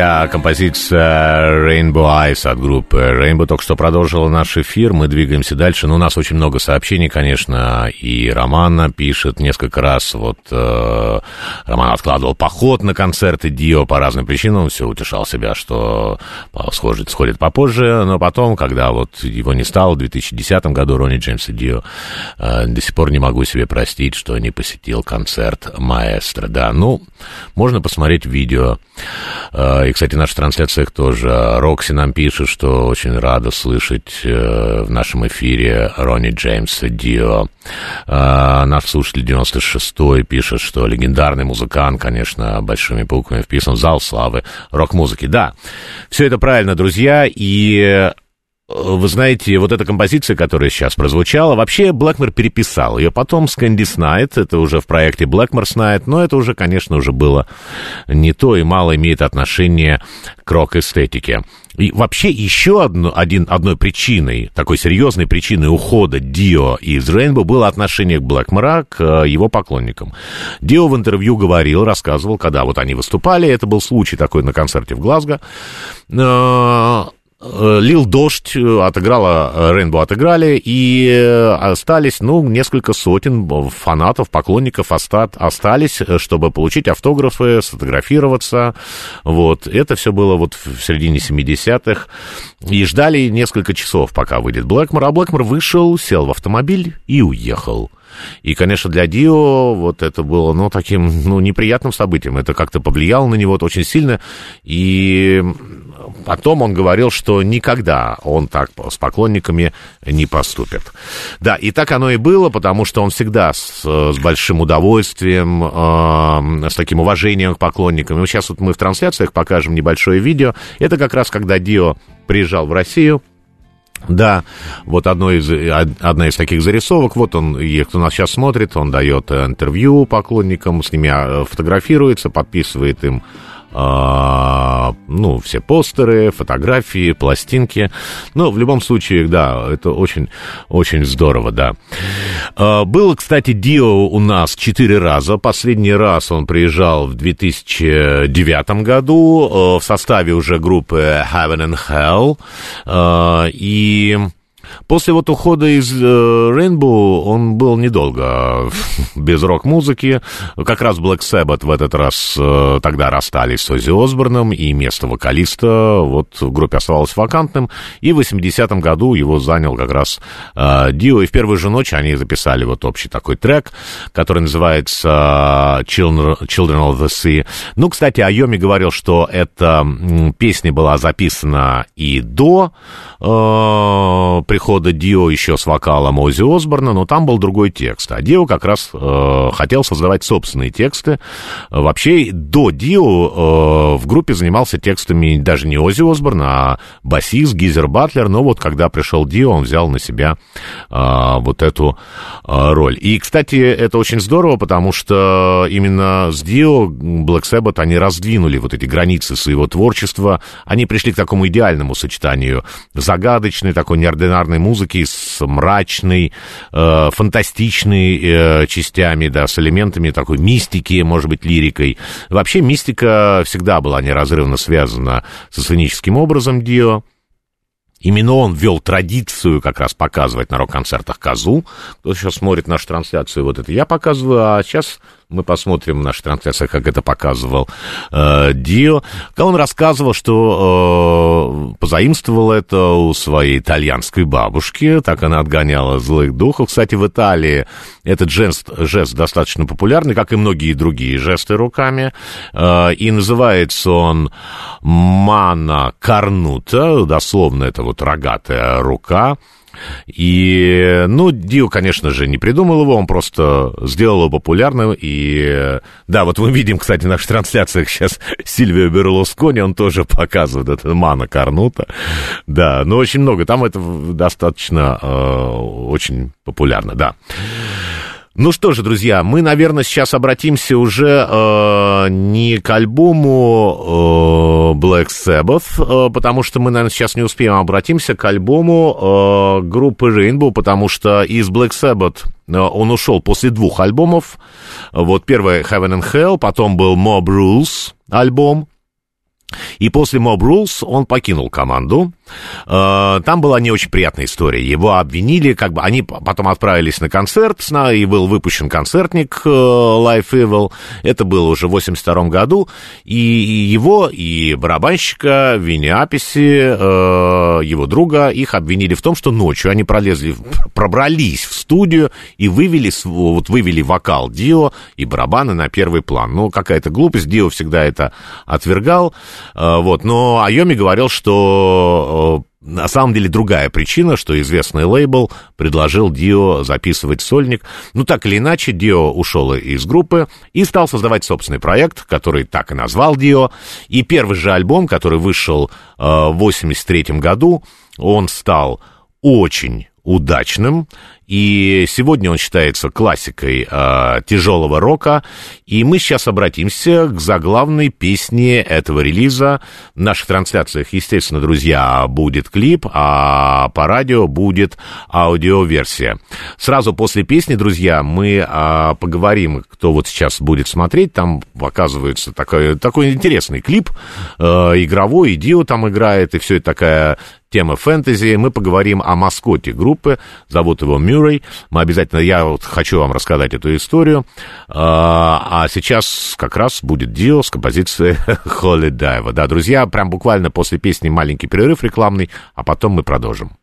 Друзья, композиция Rainbow Eyes от группы Rainbow только что продолжила наш эфир. Мы двигаемся дальше. Но у нас очень много сообщений, конечно. И Романа пишет несколько раз. Вот э, Роман откладывал поход на концерты Дио по разным причинам. Он все утешал себя, что сходит, сходит попозже. Но потом, когда вот его не стало в 2010 году, Ронни Джеймс и Дио, э, до сих пор не могу себе простить, что не посетил концерт Маэстро. Да, ну, можно посмотреть видео. Э, и, кстати, в наших трансляциях тоже. Рокси нам пишет, что очень рада слышать э, в нашем эфире Ронни Джеймса Дио. Э, наш слушатель 96-й пишет, что легендарный музыкант, конечно, большими буквами вписан в зал славы рок-музыки. Да, все это правильно, друзья, и вы знаете, вот эта композиция, которая сейчас прозвучала, вообще Блэкмор переписал ее потом с Candice Night, это уже в проекте Blackmore's Night, но это уже, конечно, уже было не то и мало имеет отношение к рок-эстетике. И вообще еще одно, один, одной причиной, такой серьезной причиной ухода Дио из Рейнбо было отношение к Блэкмора к э, его поклонникам. Дио в интервью говорил, рассказывал, когда вот они выступали, это был случай такой на концерте в Глазго, э, Э, лил дождь, э, отыграла, Рейнбо отыграли, и э, остались, ну, несколько сотен фанатов, поклонников остат, остались, чтобы получить автографы, сфотографироваться, вот, это все было вот в середине 70-х, и ждали несколько часов, пока выйдет Блэкмор, а Блэкмор вышел, сел в автомобиль и уехал. И, конечно, для Дио вот это было, ну, таким, ну, неприятным событием. Это как-то повлияло на него очень сильно. И потом он говорил, что никогда он так с поклонниками не поступит. Да, и так оно и было, потому что он всегда с, с большим удовольствием, э, с таким уважением к поклонникам. И сейчас вот мы в трансляциях покажем небольшое видео. Это как раз когда Дио приезжал в Россию, да, вот одно из, одна из таких зарисовок, вот он, кто нас сейчас смотрит, он дает интервью поклонникам, с ними а, фотографируется, подписывает им а, ну, все постеры, фотографии, пластинки. Но в любом случае, да, это очень, очень здорово, да. А, было, кстати, Дио у нас четыре раза. Последний раз он приезжал в 2009 году а, в составе уже группы Heaven and Hell. А, и После вот ухода из э, Rainbow он был недолго без рок-музыки. Как раз Black Sabbath в этот раз э, тогда расстались с Оззи Осборном, и место вокалиста вот в группе оставалось вакантным. И в 80-м году его занял как раз э, Дио. И в первую же ночь они записали вот общий такой трек, который называется Children, Children of the Sea. Ну, кстати, Айоми говорил, что эта песня была записана и до э, Дио еще с вокалом Ози Осборна, но там был другой текст. А Дио как раз э, хотел создавать собственные тексты. Вообще, до Дио э, в группе занимался текстами даже не Ози Осборн, а басист Гизер Батлер. Но вот когда пришел Дио, он взял на себя э, вот эту э, роль. И, кстати, это очень здорово, потому что именно с Дио Black Sabbath они раздвинули вот эти границы своего творчества. Они пришли к такому идеальному сочетанию загадочной, такой неординарной музыки с мрачной, э, фантастичной э, частями, да, с элементами такой мистики, может быть, лирикой. Вообще мистика всегда была неразрывно связана со сценическим образом Дио. Именно он ввел традицию как раз показывать на рок-концертах козу. Кто сейчас смотрит нашу трансляцию, вот это я показываю, а сейчас мы посмотрим в нашей трансляции, как это показывал э, Дио. Он рассказывал, что э, позаимствовал это у своей итальянской бабушки, так она отгоняла злых духов. Кстати, в Италии этот жест, жест достаточно популярный, как и многие другие жесты руками, э, и называется он «мана карнута», дословно это вот рогатая рука, и, ну, Дио, конечно же, не придумал его, он просто сделал его популярным. И, да, вот мы видим, кстати, в наших трансляциях сейчас Сильвио Берлускони, он тоже показывает это Мана Карнута. Да, но очень много. Там это достаточно э, очень популярно, да. Ну что же, друзья, мы, наверное, сейчас обратимся уже э, не к альбому э, Black Sabbath, э, потому что мы, наверное, сейчас не успеем, обратимся к альбому э, группы Rainbow, потому что из Black Sabbath э, он ушел после двух альбомов. Вот первый Heaven and Hell, потом был Mob Rules альбом, И после Mob Rules он покинул команду. Э, Там была не очень приятная история. Его обвинили, как бы они потом отправились на концерт, и был выпущен концертник э, Life Evil. Это было уже в 82 году. И его, и барабанщика, Винни э, его друга, их обвинили в том, что ночью они пролезли, пробрались в студию и вывели, вот вывели вокал Дио и барабаны на первый план. Ну, какая-то глупость, Дио всегда это отвергал. Э, Вот, но Айоми говорил, что э, на самом деле другая причина, что известный лейбл предложил Дио записывать сольник. Ну, так или иначе, Дио ушел из группы и стал создавать собственный проект, который так и назвал Дио. И первый же альбом, который вышел э, в 83 году, он стал очень удачным, и сегодня он считается классикой э, тяжелого рока, и мы сейчас обратимся к заглавной песне этого релиза. В наших трансляциях, естественно, друзья, будет клип, а по радио будет аудиоверсия. Сразу после песни, друзья, мы э, поговорим, кто вот сейчас будет смотреть, там оказывается такой, такой интересный клип, э, игровой, Дио там играет, и все это такая тема фэнтези. Мы поговорим о маскоте группы. Зовут его Мюррей. Мы обязательно, я вот хочу вам рассказать эту историю. А а сейчас как раз будет Дио с композицией Холли Дайва. Да, друзья, прям буквально после песни маленький перерыв рекламный, а потом мы продолжим.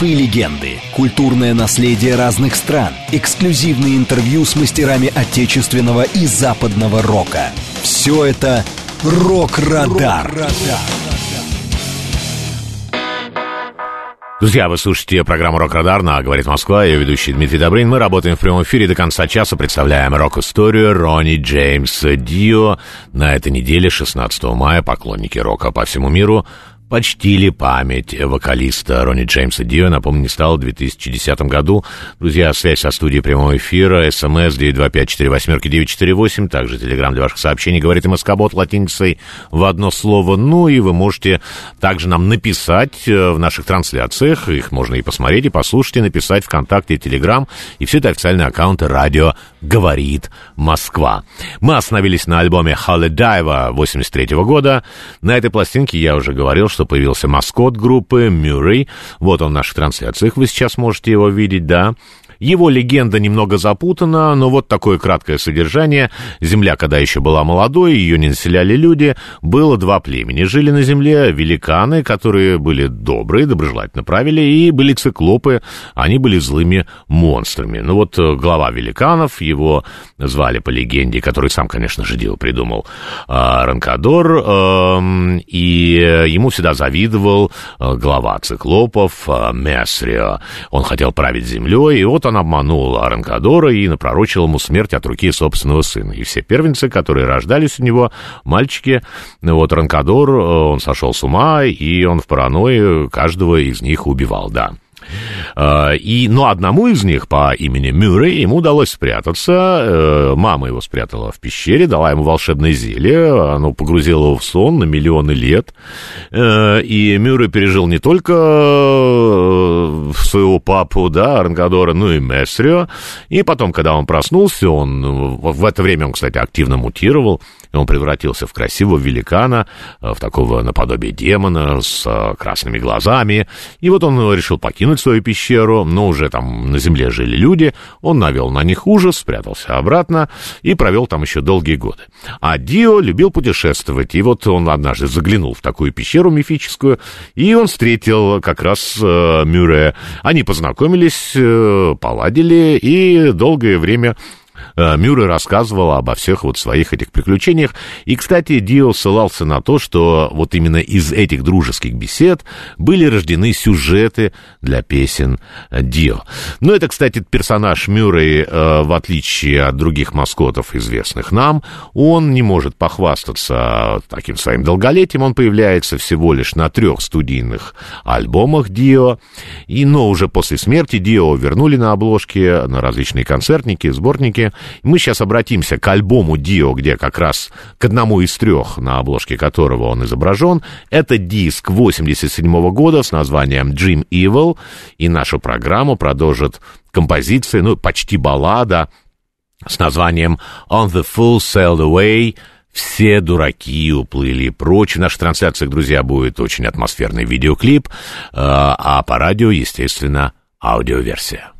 Мифы и легенды, культурное наследие разных стран, эксклюзивные интервью с мастерами отечественного и западного рока. Все это «Рок-Радар». Друзья, вы слушаете программу «Рок-Радар» на «Говорит Москва». Я ведущий Дмитрий Добрин. Мы работаем в прямом эфире до конца часа. Представляем рок-историю Ронни Джеймс Дио. На этой неделе, 16 мая, поклонники рока по всему миру почтили память вокалиста Ронни Джеймса Дио. Напомню, не стало в 2010 году. Друзья, связь со студией прямого эфира, смс 925-48-948, также телеграмм для ваших сообщений, говорит МСК-бот латиницей в одно слово. Ну и вы можете также нам написать э, в наших трансляциях, их можно и посмотреть, и послушать, и написать ВКонтакте, и Телеграм, и все это официальные аккаунты радио «Говорит Москва». Мы остановились на альбоме Холидайва 83 года. На этой пластинке я уже говорил, что появился маскот группы Мюррей. Вот он в наших трансляциях, вы сейчас можете его видеть, да. Его легенда немного запутана, но вот такое краткое содержание. Земля, когда еще была молодой, ее не населяли люди, было два племени. Жили на земле великаны, которые были добрые, доброжелательно правили, и были циклопы, они были злыми монстрами. Ну вот э, глава великанов, его звали по легенде, который сам, конечно же, дело придумал, а, Ранкадор, эм, и ему всегда завидовал э, глава циклопов э, Месрио. Он хотел править землей, и вот он обманул Аранкадора и напророчил ему смерть от руки собственного сына. И все первенцы, которые рождались у него, мальчики, вот Ранкадор, он сошел с ума, и он в паранойи каждого из них убивал, да. А, И, но одному из них по имени Мюррей ему удалось спрятаться. Э, Мама его спрятала в пещере, дала ему волшебное зелье. Оно погрузило его в сон на миллионы лет. Э, И Мюррей пережил не только э, своего папу, да, Арнгадора, но и Месрио. И потом, когда он проснулся, он в это время он, кстати, активно мутировал. И он превратился в красивого великана, э, в такого наподобие демона с э, красными глазами. И вот он решил покинуть свою пещеру, но уже там на земле жили люди. Он навел на них ужас, спрятался обратно и провел там еще долгие годы. А Дио любил путешествовать, и вот он однажды заглянул в такую пещеру мифическую, и он встретил как раз э, Мюррея. Они познакомились, э, поладили, и долгое время Мюррей рассказывал обо всех вот своих этих приключениях. И, кстати, Дио ссылался на то, что вот именно из этих дружеских бесед были рождены сюжеты для песен э, Дио. Но это, кстати, персонаж Мюррей, э, в отличие от других маскотов, известных нам, он не может похвастаться таким своим долголетием. Он появляется всего лишь на трех студийных альбомах Дио. И, но уже после смерти Дио вернули на обложке, на различные концертники, сборники. Мы сейчас обратимся к альбому Дио, где как раз к одному из трех, на обложке которого он изображен. Это диск 87 года с названием Dream Evil. И нашу программу продолжит композиция, ну, почти баллада с названием On the Full Sailed Away. Все дураки уплыли прочь. В наших трансляциях, друзья, будет очень атмосферный видеоклип, э, а по радио, естественно, аудиоверсия.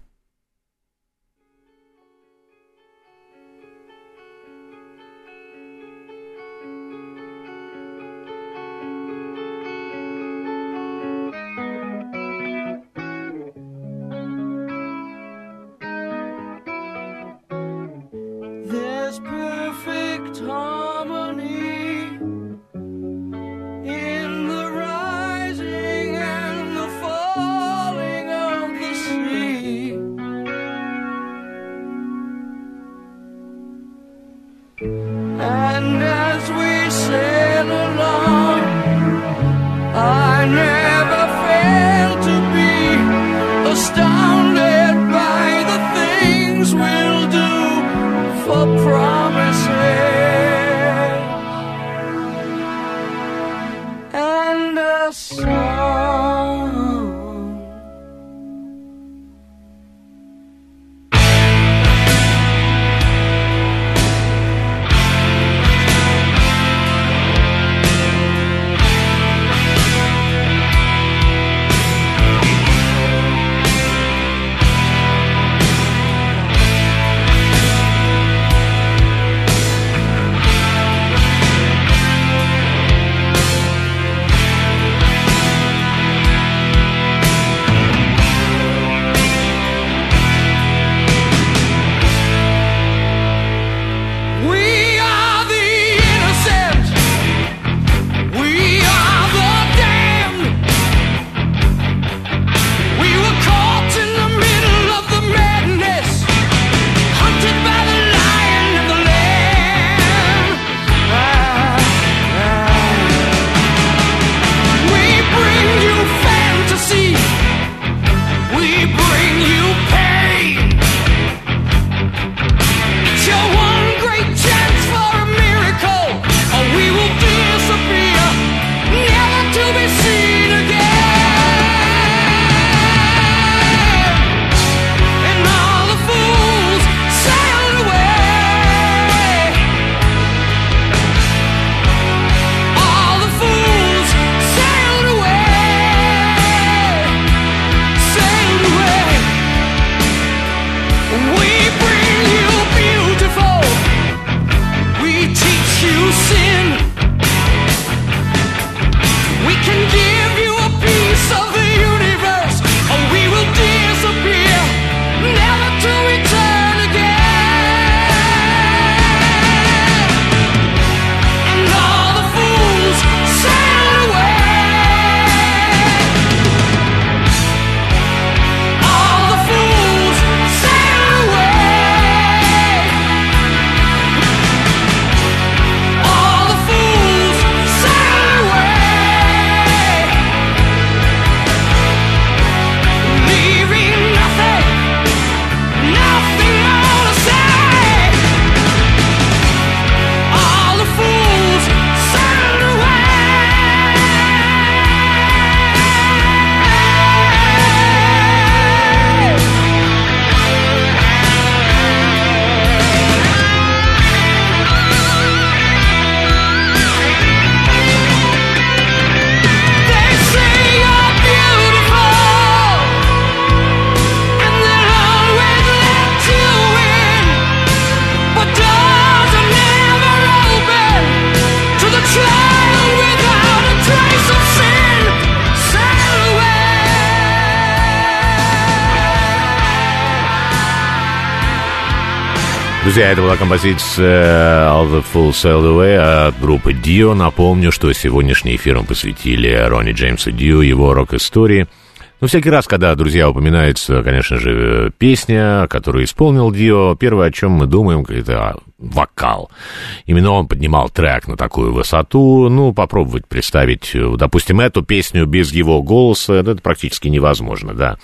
Друзья, это была композиция All the Full Sailed Away от группы Dio. Напомню, что сегодняшний эфир мы посвятили Ронни Джеймсу Дио, его рок-истории. Но всякий раз, когда, друзья, упоминается, конечно же, песня, которую исполнил Дио, первое, о чем мы думаем, это вокал. Именно он поднимал трек на такую высоту. Ну, попробовать представить, допустим, эту песню без его голоса, это практически невозможно, да.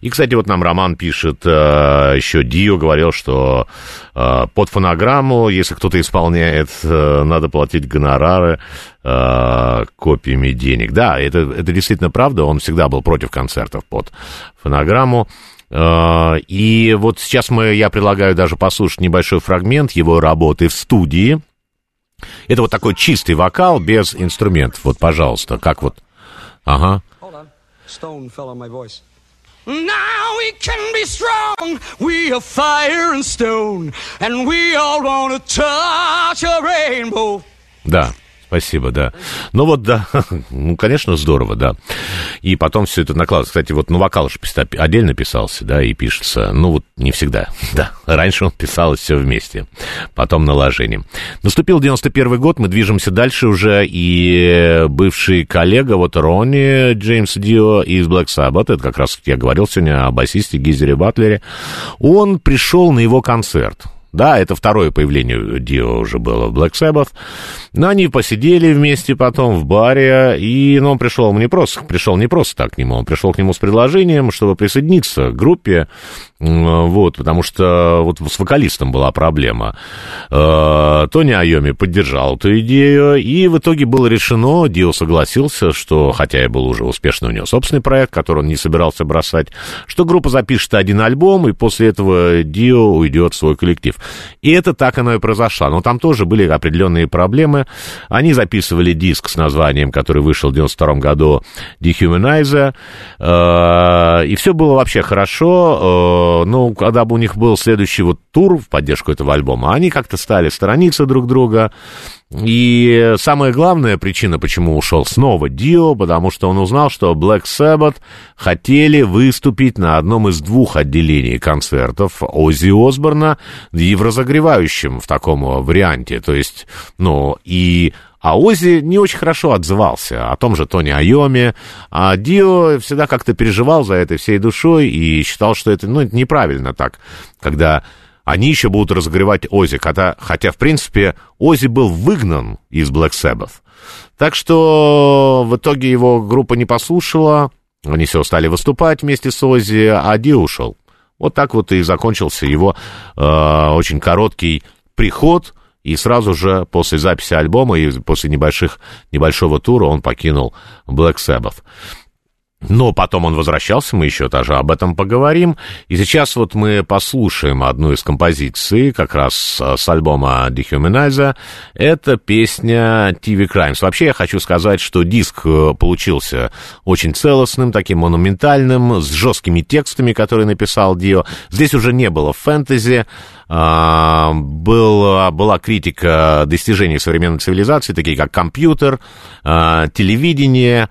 И, кстати, вот нам Роман пишет, э, еще Дио говорил, что э, под фонограмму, если кто-то исполняет, э, надо платить гонорары копиями денег. Да, это, это действительно правда, он всегда был против концертов под фонограмму. И вот сейчас мы, я предлагаю даже послушать небольшой фрагмент его работы в студии. Это вот такой чистый вокал без инструментов. Вот, пожалуйста, как вот. Ага. Hold on. Stone fell on my voice. Now we can be strong. We are fire and stone, and we all want to touch a rainbow. Да. Спасибо, да. Ну вот, да, ну, конечно, здорово, да. И потом все это накладывается. Кстати, вот, ну, вокал же отдельно писался, да, и пишется, ну, вот не всегда, да. Раньше он писалось все вместе, потом наложением. Наступил 91 год, мы движемся дальше уже, и бывший коллега, вот Ронни Джеймс Дио из Black Sabbath, это как раз я говорил сегодня о басисте Гизере Батлере, он пришел на его концерт. Да, это второе появление Дио уже было в Black Sabbath. Но они посидели вместе потом в баре, и ну, он пришел не просто, пришел не просто так к нему, он пришел к нему с предложением, чтобы присоединиться к группе, вот, потому что вот с вокалистом была проблема. Э, Тони Айоми поддержал эту идею, и в итоге было решено, Дио согласился, что, хотя и был уже успешный у него собственный проект, который он не собирался бросать, что группа запишет один альбом, и после этого Дио уйдет в свой коллектив. И это так оно и произошло. Но там тоже были определенные проблемы. Они записывали диск с названием, который вышел в 92 году, Dehumanizer, э, и все было вообще хорошо. Ну, когда бы у них был следующий вот тур в поддержку этого альбома, они как-то стали сторониться друг друга. И самая главная причина, почему ушел снова Дио, потому что он узнал, что Black Sabbath хотели выступить на одном из двух отделений концертов Оззи Осборна и в разогревающем в таком варианте. То есть, ну, и а Ози не очень хорошо отзывался о том же Тони Айоме, а Дио всегда как-то переживал за это всей душой и считал, что это, ну, неправильно так, когда они еще будут разогревать Ози, хотя, хотя, в принципе, Ози был выгнан из Black Sabbath. Так что в итоге его группа не послушала, они все стали выступать вместе с Ози, а Ди ушел. Вот так вот и закончился его э, очень короткий приход, и сразу же после записи альбома и после небольших, небольшого тура он покинул Black Sabbath. Но потом он возвращался, мы еще тоже об этом поговорим. И сейчас вот мы послушаем одну из композиций, как раз с альбома Dehumanizer. Это песня TV Crimes. Вообще я хочу сказать, что диск э, получился очень целостным, таким монументальным, с жесткими текстами, которые написал Дио. Здесь уже не было фэнтези, а, был, была критика достижений современной цивилизации, такие как компьютер, а, телевидение,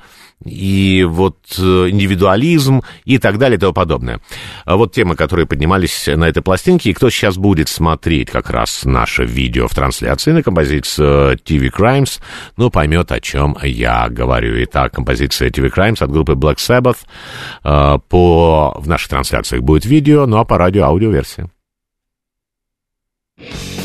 и вот э, индивидуализм и так далее и тому подобное. А Вот темы, которые поднимались на этой пластинке, и кто сейчас будет смотреть как раз наше видео в трансляции на композицию TV Crimes, ну, поймет, о чем я говорю. Итак, композиция TV Crimes от группы Black Sabbath. Э, По... В наших трансляциях будет видео, ну, а по радио аудиоверсия. Day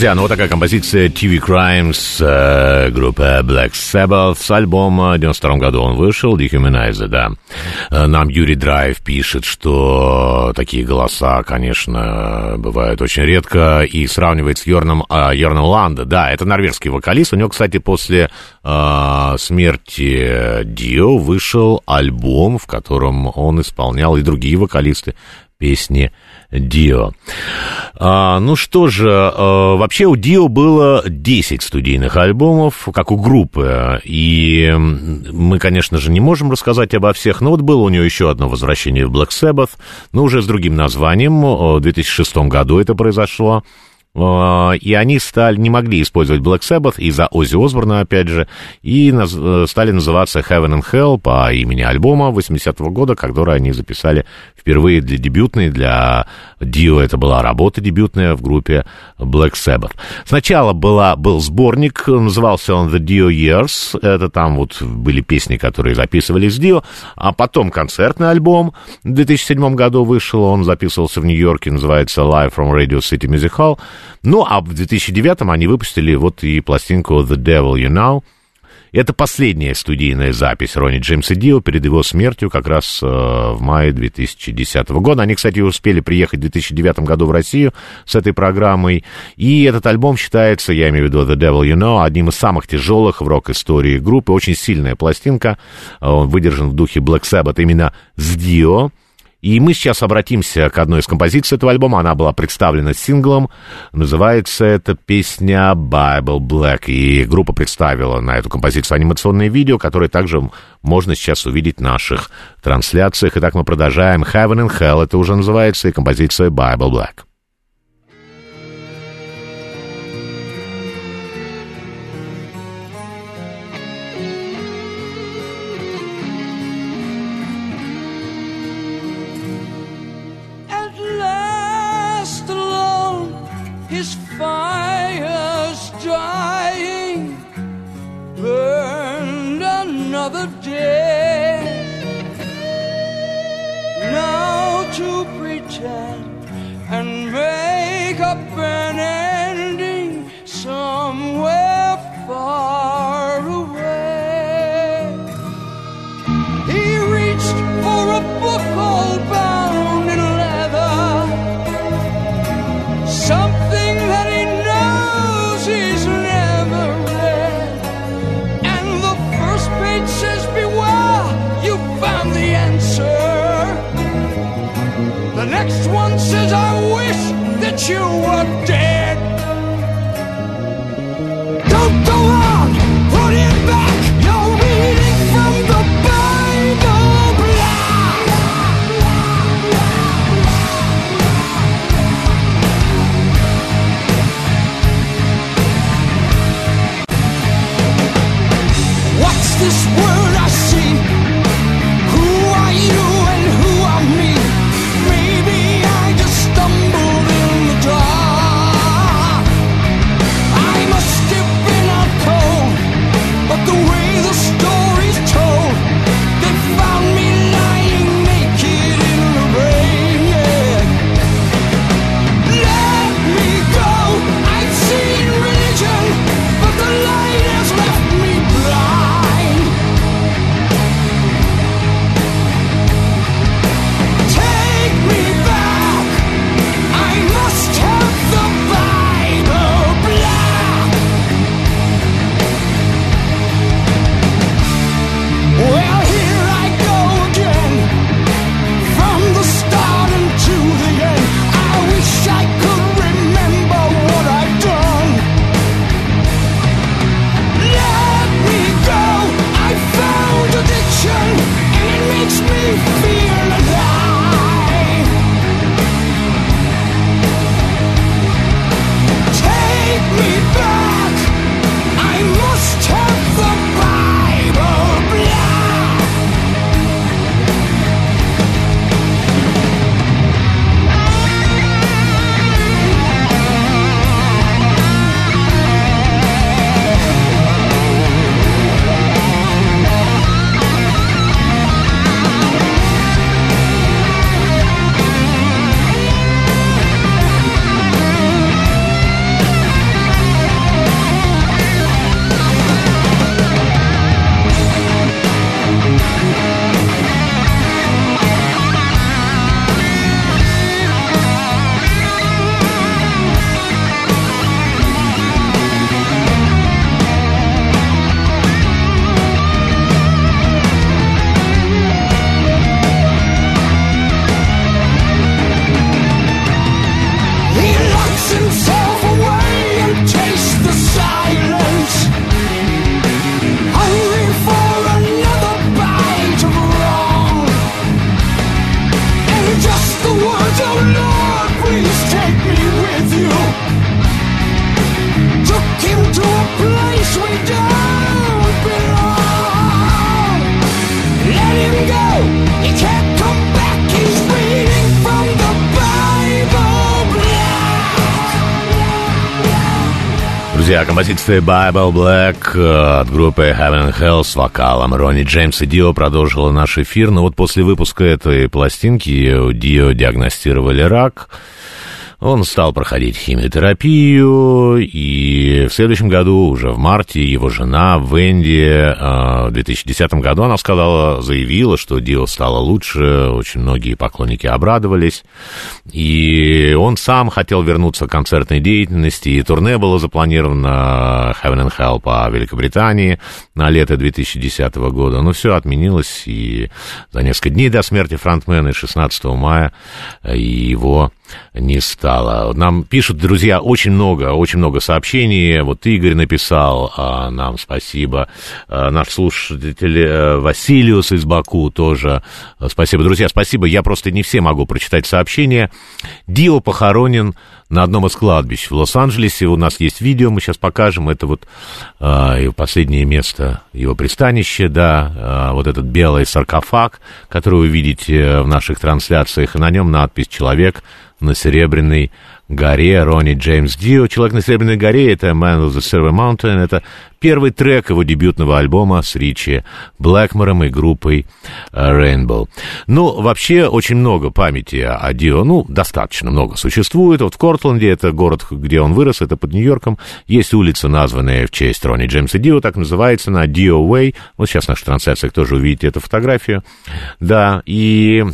Друзья, ну вот такая композиция TV Crimes э, группы Black Sabbath с альбома. В 92 году он вышел, Dehumanizer, да. Э, Нам Юрий Драйв пишет, что такие голоса, конечно, бывают очень редко, и сравнивает с Йорном, э, Йорном Ланда. Да, это норвежский вокалист. У него, кстати, после э, смерти Дио вышел альбом, в котором он исполнял и другие вокалисты песни Дио. А, ну что же, а, вообще у Дио было 10 студийных альбомов, как у группы, и мы, конечно же, не можем рассказать обо всех, но вот было у него еще одно возвращение в Black Sabbath, но уже с другим названием, в 2006 году это произошло. А, И они стали, не могли использовать Black Sabbath из-за Оззи Осборна, опять же, и наз, э, стали называться Heaven and Hell по имени альбома 80-го года, который они записали впервые для дебютной, для Дио. Это была работа дебютная в группе Black Sabbath. Сначала была, был сборник, назывался он The Dio Years, это там вот были песни, которые записывались Дио, а потом концертный альбом в 2007 году вышел, он записывался в Нью-Йорке, называется Live from Radio City Music Hall, ну, а в 2009 они выпустили вот и пластинку The Devil You Know. Это последняя студийная запись Ронни Джеймса Дио перед его смертью как раз э, в мае 2010 года. Они, кстати, успели приехать в 2009 году в Россию с этой программой. И этот альбом считается, я имею в виду The Devil You Know, одним из самых тяжелых в рок-истории группы. Очень сильная пластинка. Он выдержан в духе Black Sabbath именно с Дио. И мы сейчас обратимся к одной из композиций этого альбома. Она была представлена синглом. Называется эта песня Bible Black. И группа представила на эту композицию анимационное видео, которое также можно сейчас увидеть в наших трансляциях. Итак, мы продолжаем. Heaven and Hell это уже называется, и композиция Bible Black. up and you want Друзья, композиция Bible Black э, от группы Heaven and Hell с вокалом Ронни и Дио продолжила наш эфир. Но вот после выпуска этой пластинки Дио диагностировали рак. Он стал проходить химиотерапию, и в следующем году, уже в марте, его жена Венди э, в 2010 году, она сказала, заявила, что Дио стало лучше, очень многие поклонники обрадовались, и он сам хотел вернуться к концертной деятельности, и турне было запланировано Heaven and Hell по Великобритании на лето 2010 года, но все отменилось, и за несколько дней до смерти фронтмена, 16 мая, э, его не стало. Нам пишут, друзья, очень много, очень много сообщений. Вот Игорь написал а, нам спасибо. А, наш слушатель а, Василиус из Баку тоже. А, спасибо, друзья, спасибо. Я просто не все могу прочитать сообщения. Дио похоронен на одном из кладбищ в Лос-Анджелесе. У нас есть видео, мы сейчас покажем. Это вот а, его последнее место, его пристанище, да, а, вот этот белый саркофаг, который вы видите в наших трансляциях, и на нем надпись «Человек на Серебряной горе» Ронни Джеймс Дио. «Человек на Серебряной горе» — это «Man of the Silver Mountain», это первый трек его дебютного альбома с Ричи Блэкмором и группой э, Rainbow. Ну, вообще, очень много памяти о Дио, ну, достаточно много существует. Вот в Кортленде, это город, где он вырос, это под Нью-Йорком, есть улица, названная в честь Ронни Джеймса Дио, так называется, на Dio Way. Вот сейчас в наших трансляциях тоже увидите эту фотографию. Да, и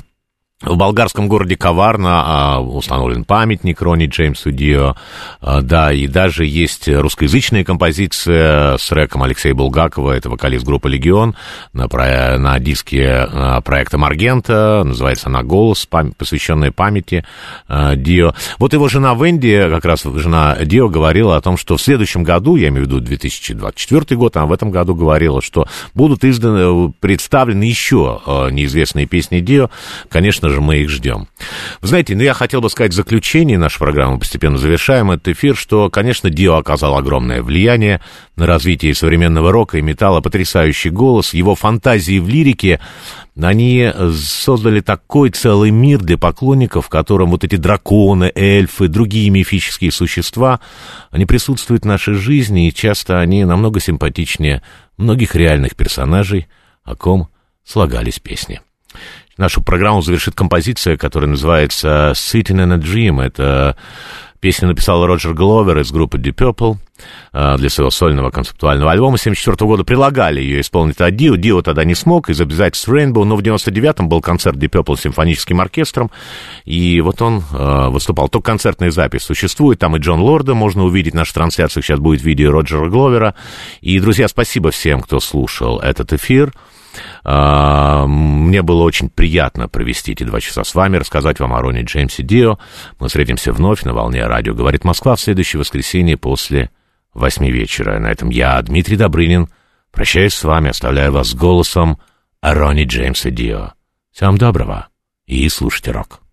в болгарском городе Коварна а, установлен памятник Ронни Джеймсу Дио, а, да, и даже есть русскоязычная композиция с рэком Алексея Булгакова, это вокалист группы «Легион», на, на диске а, проекта «Маргента», называется она «Голос», пам- посвященная памяти Дио. Вот его жена Венди, как раз жена Дио, говорила о том, что в следующем году, я имею в виду 2024 год, а в этом году говорила, что будут изданы, представлены еще неизвестные песни Дио, конечно же, мы их ждем. Вы знаете, ну, я хотел бы сказать в заключении нашей программы, постепенно завершаем этот эфир, что, конечно, Дио оказал огромное влияние на развитие современного рока и металла, потрясающий голос, его фантазии в лирике, они создали такой целый мир для поклонников, в котором вот эти драконы, эльфы, другие мифические существа, они присутствуют в нашей жизни, и часто они намного симпатичнее многих реальных персонажей, о ком слагались песни. Нашу программу завершит композиция, которая называется «Sitting in a Dream». Это песню написал Роджер Гловер из группы Deep Purple а, для своего сольного концептуального альбома 1974 года. Прилагали ее исполнить от Дио. Дио тогда не смог из обязательств Rainbow, но в 99-м был концерт Deep Purple с симфоническим оркестром, и вот он э, выступал. Только концертная запись существует, там и Джон Лорда можно увидеть, наша трансляция сейчас будет видео Роджера Гловера. И, друзья, спасибо всем, кто слушал этот эфир. А, Мне было очень приятно провести эти два часа с вами, рассказать вам о Роне Джеймсе Дио. Мы встретимся вновь на волне радио «Говорит Москва» в следующее воскресенье после восьми вечера. На этом я, Дмитрий Добрынин, прощаюсь с вами, оставляю вас с голосом о Роне Джеймсе Дио. Всем доброго и слушайте рок.